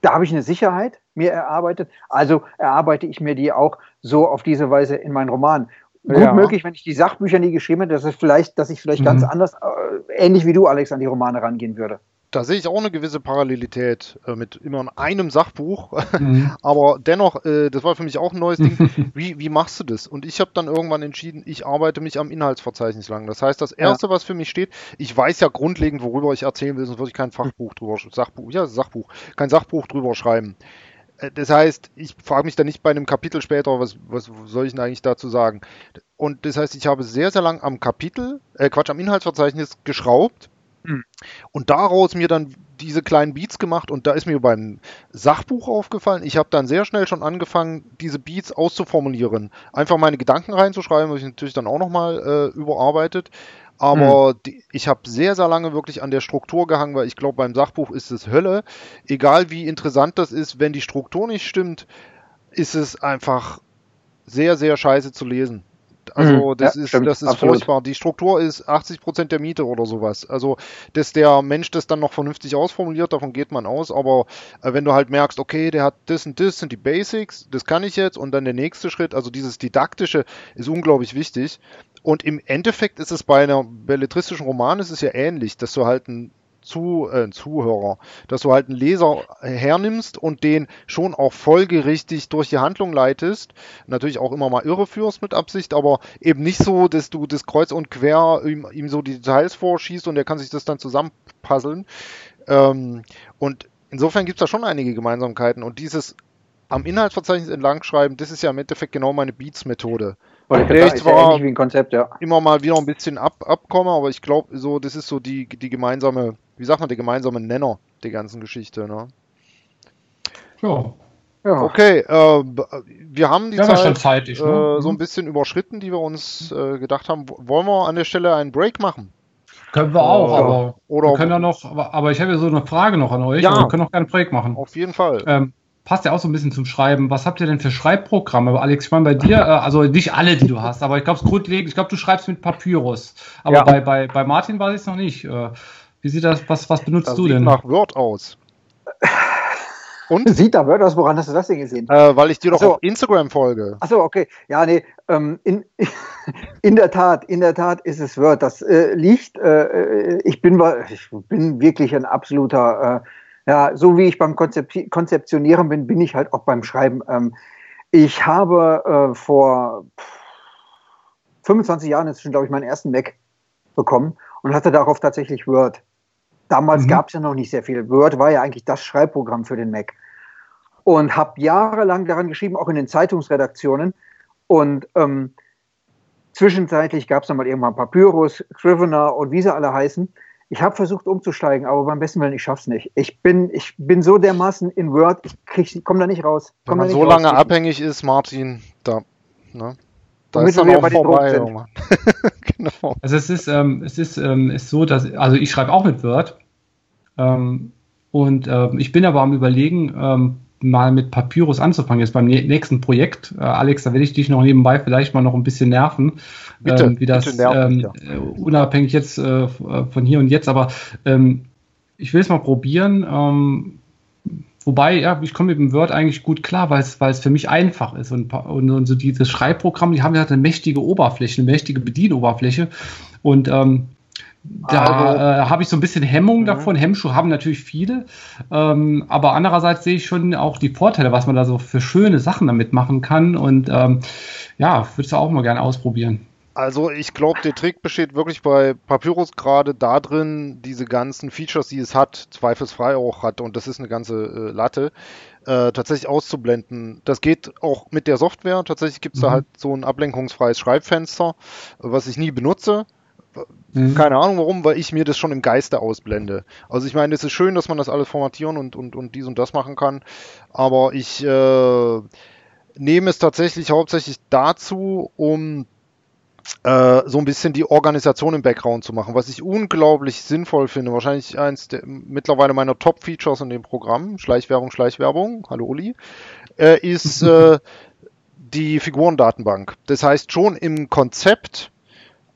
Da habe ich eine Sicherheit mir erarbeitet. Also erarbeite ich mir die auch so auf diese Weise in meinen Roman. Gut ja. möglich, wenn ich die Sachbücher nie geschrieben hätte, dass, es vielleicht, dass ich vielleicht mhm. ganz anders, äh, ähnlich wie du, Alex, an die Romane rangehen würde da sehe ich auch eine gewisse Parallelität äh, mit immer einem Sachbuch. (laughs) Mhm. Aber dennoch, äh, das war für mich auch ein neues Ding. (laughs) Wie, wie machst du das? Und ich habe dann irgendwann entschieden, ich arbeite mich am Inhaltsverzeichnis lang. Das heißt, das Erste, ja. was für mich steht, ich weiß ja grundlegend, worüber ich erzählen will, sonst würde ich kein Fachbuch drüber, Sachbuch, ja, Sachbuch, kein Sachbuch drüber schreiben. Äh, das heißt, ich frage mich dann nicht bei einem Kapitel später, was, was soll ich denn eigentlich dazu sagen? Und das heißt, ich habe sehr, sehr lang am Kapitel, äh, Quatsch, am Inhaltsverzeichnis geschraubt hm. Und daraus mir dann diese kleinen Beats gemacht und da ist mir beim Sachbuch aufgefallen, ich habe dann sehr schnell schon angefangen, diese Beats auszuformulieren. Einfach meine Gedanken reinzuschreiben, was ich natürlich dann auch nochmal äh, überarbeitet. Aber hm. die, ich habe sehr, sehr lange wirklich an der Struktur gehangen, weil ich glaube, beim Sachbuch ist es Hölle. Egal wie interessant das ist, wenn die Struktur nicht stimmt, ist es einfach sehr, sehr scheiße zu lesen. Also mhm. das ja, ist, stimmt, das ist furchtbar. Die Struktur ist 80 Prozent der Miete oder sowas. Also dass der Mensch das dann noch vernünftig ausformuliert, davon geht man aus. Aber äh, wenn du halt merkst, okay, der hat das und das sind die Basics, das kann ich jetzt und dann der nächste Schritt, also dieses didaktische ist unglaublich wichtig. Und im Endeffekt ist es bei einer belletristischen Roman ist es ja ähnlich, dass du halt ein zu, äh, Zuhörer, dass du halt einen Leser hernimmst und den schon auch folgerichtig durch die Handlung leitest. Natürlich auch immer mal irreführst mit Absicht, aber eben nicht so, dass du das kreuz und quer ihm, ihm so die Details vorschießt und er kann sich das dann zusammenpuzzeln. Ähm, und insofern gibt es da schon einige Gemeinsamkeiten und dieses am Inhaltsverzeichnis entlang schreiben, das ist ja im Endeffekt genau meine Beats-Methode. Weil der ich zwar ja Konzept, ja. immer mal wieder ein bisschen ab, abkomme, aber ich glaube, so, das ist so die, die gemeinsame, wie sagt man, der gemeinsame Nenner der ganzen Geschichte. Ne? Ja. ja. Okay, äh, wir haben die ja, Zeit zeitig, ne? äh, so ein mhm. bisschen überschritten, die wir uns äh, gedacht haben. Wollen wir an der Stelle einen Break machen? Können wir auch, aber oder wir können ja noch, aber, aber ich habe ja so eine Frage noch an euch. Ja, wir können auch gerne einen Break machen. Auf jeden Fall. Ähm, passt ja auch so ein bisschen zum Schreiben. Was habt ihr denn für Schreibprogramme? Alex, ich meine bei dir, äh, also nicht alle, die du hast, aber ich glaube, es grundlegend, ich glaube, du schreibst mit Papyrus. Aber ja. bei, bei, bei Martin weiß ich es noch nicht. Äh, wie sieht das, was, was benutzt das du denn? nach Word aus. (laughs) Und? Sieht da Word aus, woran hast du das denn gesehen? Äh, weil ich dir doch so. auf Instagram folge. Achso, okay. Ja, nee, ähm, in, (laughs) in der Tat, in der Tat ist es Word. Das äh, liegt, äh, ich, bin, ich bin wirklich ein absoluter äh, ja, so wie ich beim Konzep Konzeptionieren bin, bin ich halt auch beim Schreiben. Ähm, ich habe äh, vor 25 Jahren inzwischen, glaube ich, meinen ersten Mac bekommen und hatte darauf tatsächlich Word. Damals mhm. gab es ja noch nicht sehr viel. Word war ja eigentlich das Schreibprogramm für den Mac. Und habe jahrelang daran geschrieben, auch in den Zeitungsredaktionen. Und ähm, zwischenzeitlich gab es dann mal irgendwann Papyrus, Scrivener und wie sie alle heißen. Ich habe versucht umzusteigen, aber beim besten Willen, ich schaff's nicht. Ich bin, ich bin so dermaßen in Word, ich komme da nicht raus. Wenn man so raus. lange abhängig ist, Martin, da, ne? Da ist dann auch vorbei, oh (laughs) genau. Also es ist, ähm, es ist, ähm, ist so, dass, also ich schreibe auch mit Word. Ähm, und ähm, ich bin aber am überlegen, ähm, mal mit Papyrus anzufangen, jetzt beim nächsten Projekt. Äh, Alex, da werde ich dich noch nebenbei vielleicht mal noch ein bisschen nerven, bitte, ähm, wie das nerven, ähm, ja. Äh, unabhängig jetzt äh, von hier und jetzt, aber ähm, ich will es mal probieren. Ähm, wobei, ja, ich komme mit dem Word eigentlich gut klar, weil es für mich einfach ist. Und, und, und so dieses Schreibprogramm, die haben ja eine mächtige Oberfläche, eine mächtige Bedienoberfläche. Und ähm, da also, äh, habe ich so ein bisschen Hemmung mhm. davon. Hemmschuhe haben natürlich viele, ähm, aber andererseits sehe ich schon auch die Vorteile, was man da so für schöne Sachen damit machen kann. Und ähm, ja, würde es auch mal gerne ausprobieren. Also ich glaube, der Trick besteht wirklich bei Papyrus gerade darin, diese ganzen Features, die es hat, zweifelsfrei auch hat, und das ist eine ganze äh, Latte, äh, tatsächlich auszublenden. Das geht auch mit der Software. Tatsächlich gibt es mhm. da halt so ein ablenkungsfreies Schreibfenster, was ich nie benutze. Mhm. Keine Ahnung warum, weil ich mir das schon im Geiste ausblende. Also ich meine, es ist schön, dass man das alles formatieren und, und, und dies und das machen kann, aber ich äh, nehme es tatsächlich hauptsächlich dazu, um äh, so ein bisschen die Organisation im Background zu machen, was ich unglaublich sinnvoll finde. Wahrscheinlich eins der mittlerweile meiner Top-Features in dem Programm, Schleichwerbung, Schleichwerbung, hallo Uli, äh, ist (laughs) äh, die Figurendatenbank. Das heißt, schon im Konzept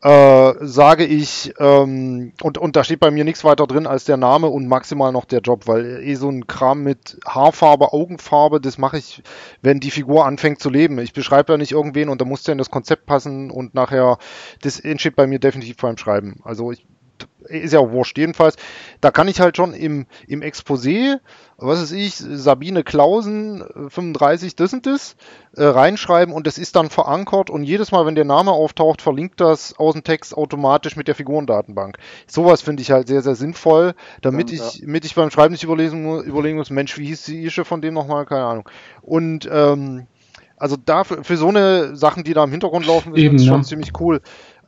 äh, sage ich, ähm, und, und da steht bei mir nichts weiter drin als der Name und maximal noch der Job, weil eh so ein Kram mit Haarfarbe, Augenfarbe, das mache ich, wenn die Figur anfängt zu leben. Ich beschreibe da nicht irgendwen und da muss der in das Konzept passen und nachher, das entsteht bei mir definitiv beim Schreiben. Also ich ist ja auch wurscht. Jedenfalls, da kann ich halt schon im, im Exposé, was weiß ich, Sabine Klausen, 35, das und das, äh, reinschreiben und das ist dann verankert und jedes Mal, wenn der Name auftaucht, verlinkt das aus dem Text automatisch mit der Figurendatenbank. Sowas finde ich halt sehr, sehr sinnvoll, damit ja, ich, damit ich beim Schreiben nicht überlegen, überlegen muss, Mensch, wie hieß die Ische von dem nochmal? Keine Ahnung. Und, ähm, also da für, für so eine Sachen, die da im Hintergrund laufen, ist das schon ziemlich cool.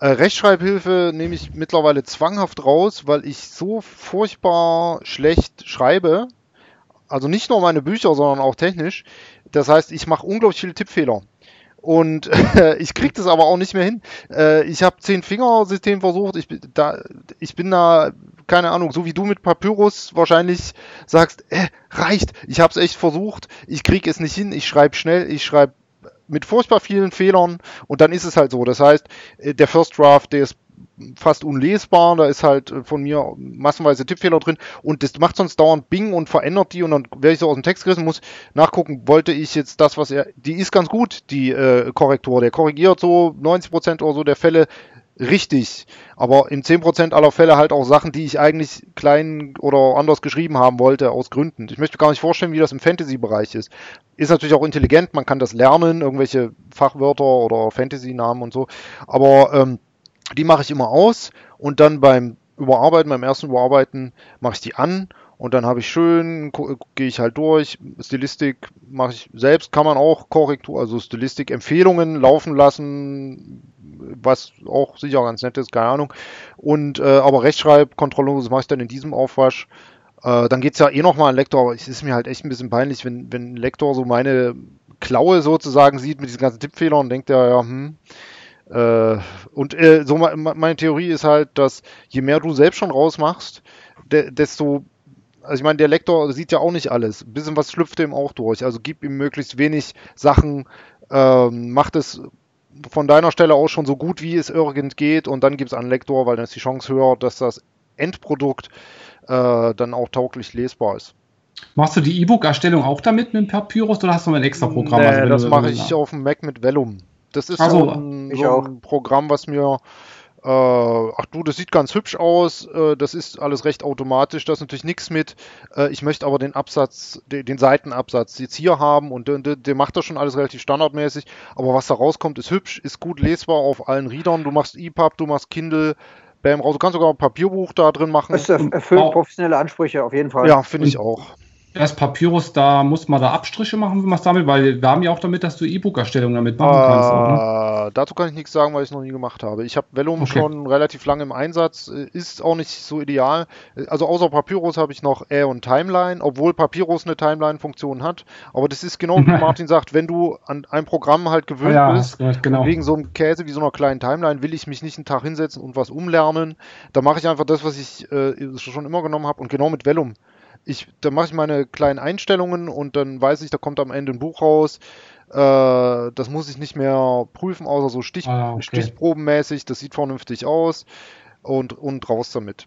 Äh, Rechtschreibhilfe nehme ich mittlerweile zwanghaft raus, weil ich so furchtbar schlecht schreibe. Also nicht nur meine Bücher, sondern auch technisch. Das heißt, ich mache unglaublich viele Tippfehler. Und äh, ich kriege das aber auch nicht mehr hin. Äh, ich habe zehn Finger-System versucht. Ich, da, ich bin da, keine Ahnung, so wie du mit Papyrus wahrscheinlich sagst, äh, reicht. Ich habe es echt versucht. Ich kriege es nicht hin. Ich schreibe schnell. Ich schreibe mit furchtbar vielen Fehlern und dann ist es halt so. Das heißt, äh, der First Draft, der ist fast unlesbar, da ist halt äh, von mir massenweise Tippfehler drin und das macht sonst dauernd Bing und verändert die und dann werde ich so aus dem Text gerissen, muss nachgucken, wollte ich jetzt das, was er, die ist ganz gut, die äh, Korrektur, der korrigiert so 90% oder so der Fälle richtig, aber in 10% aller Fälle halt auch Sachen, die ich eigentlich klein oder anders geschrieben haben wollte, aus Gründen. Ich möchte gar nicht vorstellen, wie das im Fantasy-Bereich ist. Ist natürlich auch intelligent, man kann das lernen, irgendwelche Fachwörter oder Fantasy-Namen und so, aber ähm, die mache ich immer aus und dann beim Überarbeiten, beim ersten Überarbeiten mache ich die an und dann habe ich schön, gehe ich halt durch. Stilistik mache ich selbst, kann man auch Korrektur, also Stilistik-Empfehlungen laufen lassen, was auch sicher ganz nett ist, keine Ahnung. Und äh, aber Rechtschreibkontrolle, das mache ich dann in diesem Aufwasch. Äh, dann geht es ja eh nochmal an Lektor, aber es ist mir halt echt ein bisschen peinlich, wenn, wenn Lektor so meine Klaue sozusagen sieht mit diesen ganzen Tippfehlern und denkt ja, ja, hm. Äh, und äh, so meine Theorie ist halt, dass je mehr du selbst schon rausmachst, de desto also ich meine, der Lektor sieht ja auch nicht alles. Ein bisschen was schlüpft ihm auch durch. Also gib ihm möglichst wenig Sachen, ähm, macht es von deiner Stelle aus schon so gut, wie es irgend geht und dann gibt es einen Lektor, weil dann ist die Chance höher, dass das Endprodukt äh, dann auch tauglich lesbar ist. Machst du die E-Book-Erstellung auch damit mit dem Papyrus oder hast du ein extra Programm? Nee, also das mache ich auf dem Mac mit Vellum. Das ist also, so, ein, so ein Programm, was mir äh, ach du, das sieht ganz hübsch aus, äh, das ist alles recht automatisch, das ist natürlich nichts mit, äh, ich möchte aber den Absatz, den, den Seitenabsatz jetzt hier haben und der, der macht das schon alles relativ standardmäßig, aber was da rauskommt, ist hübsch, ist gut lesbar auf allen Readern, du machst EPUB, du machst Kindle, Bam raus, du kannst sogar ein Papierbuch da drin machen. Das erfüllt professionelle Ansprüche auf jeden Fall. Ja, finde ich auch das Papyrus, da muss man da Abstriche machen, wie man es damit, weil wir haben ja auch damit, dass du E-Book-Erstellung damit machen äh, kannst. Auch, ne? Dazu kann ich nichts sagen, weil ich es noch nie gemacht habe. Ich habe Vellum okay. schon relativ lange im Einsatz, äh, ist auch nicht so ideal. Also außer Papyrus habe ich noch Air und Timeline, obwohl Papyrus eine Timeline-Funktion hat. Aber das ist genau wie (laughs) Martin sagt, wenn du an ein Programm halt gewöhnt ja, bist, genau. wegen so einem Käse wie so einer kleinen Timeline, will ich mich nicht einen Tag hinsetzen und was umlernen. Da mache ich einfach das, was ich äh, schon immer genommen habe und genau mit Vellum ich, da mache ich meine kleinen Einstellungen und dann weiß ich, da kommt am Ende ein Buch raus. Äh, das muss ich nicht mehr prüfen, außer so Stich, ah, okay. stichprobenmäßig. Das sieht vernünftig aus und, und raus damit.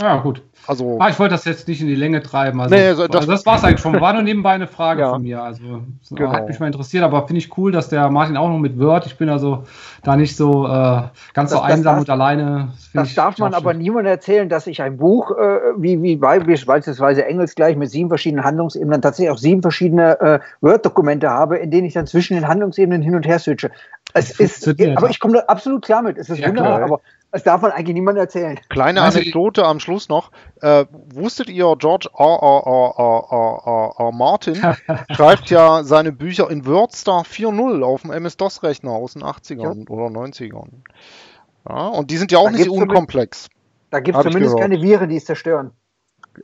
Ja, gut. Also, ah, ich wollte das jetzt nicht in die Länge treiben. Also, nee, also das, also das war es eigentlich schon. War nur nebenbei eine Frage ja. von mir. Also genau. hat mich mal interessiert, aber finde ich cool, dass der Martin auch noch mit Word. Ich bin also da nicht so äh, ganz das, so einsam und alleine. Das, das darf man aber niemandem erzählen, dass ich ein Buch, äh, wie, wie beispielsweise Engels gleich mit sieben verschiedenen Handlungsebenen tatsächlich auch sieben verschiedene äh, Word-Dokumente habe, in denen ich dann zwischen den Handlungsebenen hin und her switche. Es ist, aber ich komme da absolut klar mit. Es ist ja, wunderbar, klar. aber das darf man eigentlich niemandem erzählen. Kleine Anekdote am Schluss noch. Äh, wusstet ihr, George R. R. R. R. R. Martin (laughs) schreibt ja seine Bücher in WordStar 4.0 auf dem MS-DOS-Rechner aus den 80ern ja. oder 90ern. Ja, und die sind ja auch da nicht unkomplex. Da gibt es zumindest keine Viren, die es zerstören.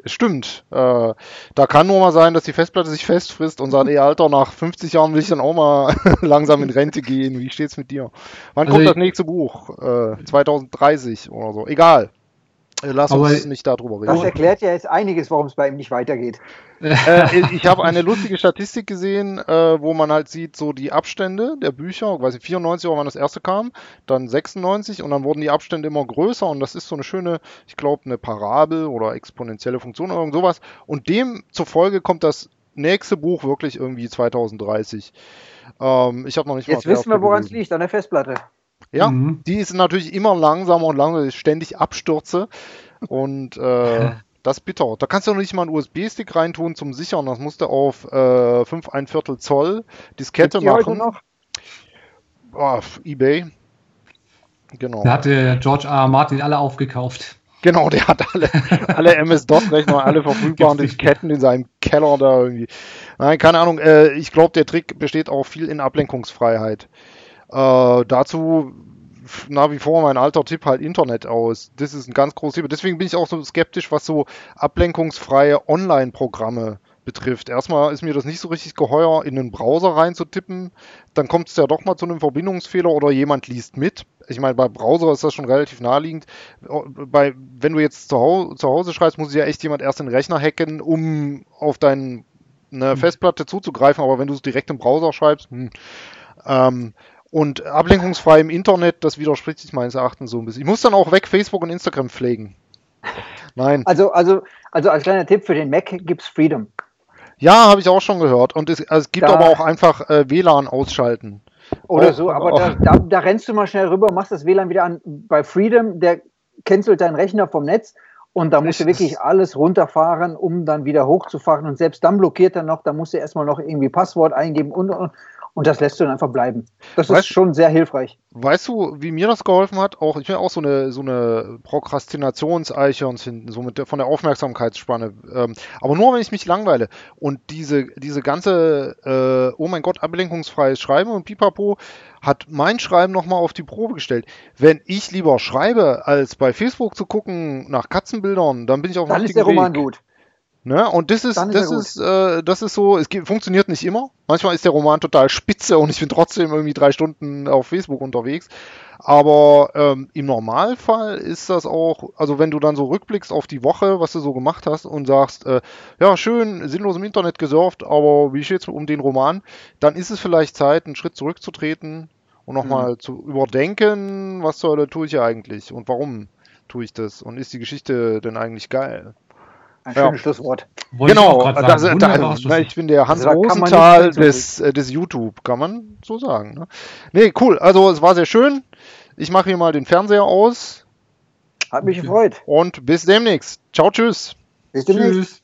Stimmt. Äh, da kann nur mal sein, dass die Festplatte sich festfrisst und sagt, ey Alter, nach 50 Jahren will ich dann auch mal (laughs) langsam in Rente gehen. Wie steht's mit dir? Wann also kommt das nächste Buch? Äh, 2030 oder so. Egal. Äh, lass Aber uns nicht darüber reden. Das erklärt ja jetzt einiges, warum es bei ihm nicht weitergeht. äh, ich habe eine lustige Statistik gesehen, äh, wo man halt sieht, so die Abstände der Bücher, weiß ich, 94 war, wann das erste kam, dann 96 und dann wurden die Abstände immer größer und das ist so eine schöne, ich glaube, eine Parabel oder exponentielle Funktion oder irgend sowas. Und demzufolge kommt das nächste Buch wirklich irgendwie 2030. Ähm, ich habe noch nicht Jetzt wissen wir, woran es liegt, an der Festplatte. Ja, mhm. die ist natürlich immer langsamer und langsamer, ständig Abstürze. Und äh, (laughs) das ist bitter. Da kannst du noch nicht mal einen USB-Stick reintun zum Sichern. Das musst du auf äh, 5 ein Viertel Zoll Diskette machen. Heute noch? Oh, Ebay. Genau. Da hatte George R. R. Martin alle aufgekauft. Genau, der hat alle, alle (laughs) MS-DOS-Rechner, alle verfügbaren Disketten in seinem Keller da irgendwie. Nein, keine Ahnung. Äh, ich glaube, der Trick besteht auch viel in Ablenkungsfreiheit. Äh, dazu nach wie vor mein alter Tipp halt Internet aus. Das ist ein ganz großes Thema. Deswegen bin ich auch so skeptisch, was so ablenkungsfreie Online-Programme betrifft. Erstmal ist mir das nicht so richtig geheuer, in einen Browser reinzutippen. Dann kommt es ja doch mal zu einem Verbindungsfehler oder jemand liest mit. Ich meine, bei Browser ist das schon relativ naheliegend. Bei, wenn du jetzt zu Hause, zu Hause schreibst, muss ja echt jemand erst den Rechner hacken, um auf deine hm. Festplatte zuzugreifen. Aber wenn du es direkt im Browser schreibst, hm. ähm, und ablenkungsfrei im Internet, das widerspricht sich meines Erachtens so ein bisschen. Ich muss dann auch weg Facebook und Instagram pflegen. Nein. Also, also, also als kleiner Tipp für den Mac gibt es Freedom. Ja, habe ich auch schon gehört. Und es, also es gibt da, aber auch einfach äh, WLAN ausschalten. Oder auch, so, aber da, da, da, rennst du mal schnell rüber, machst das WLAN wieder an. Bei Freedom, der cancelt deinen Rechner vom Netz und da musst du wirklich alles runterfahren, um dann wieder hochzufahren. Und selbst dann blockiert er noch, da musst du erstmal noch irgendwie Passwort eingeben und, und und das lässt du dann einfach bleiben. Das weißt, ist schon sehr hilfreich. Weißt du, wie mir das geholfen hat? Auch ich bin auch so eine so eine Prokrastinationseichhörns hinten, so mit der, von der Aufmerksamkeitsspanne. Ähm, aber nur wenn ich mich langweile und diese diese ganze äh, oh mein Gott ablenkungsfreies Schreiben und Pipapo hat mein Schreiben nochmal auf die Probe gestellt. Wenn ich lieber schreibe, als bei Facebook zu gucken nach Katzenbildern, dann bin ich auf dem Dann ist der Roman Weg. gut. Ne? Und das ist, das ist, äh, das ist so, es funktioniert nicht immer. Manchmal ist der Roman total spitze und ich bin trotzdem irgendwie drei Stunden auf Facebook unterwegs. Aber ähm, im Normalfall ist das auch, also wenn du dann so rückblickst auf die Woche, was du so gemacht hast und sagst, äh, ja, schön, sinnlos im Internet gesurft, aber wie steht's um den Roman, dann ist es vielleicht Zeit, einen Schritt zurückzutreten und nochmal mhm. zu überdenken, was zur Hölle tue ich eigentlich und warum tue ich das und ist die Geschichte denn eigentlich geil? Ein ja. schönes Schlusswort. Wollte genau, ich, das, da, ich bin der Hans also Rosenthal des, äh, des YouTube, kann man so sagen. Ne? Nee, cool. Also es war sehr schön. Ich mache hier mal den Fernseher aus. Hat mich gefreut. Und bis demnächst. Ciao, tschüss. Bis demnächst. Tschüss.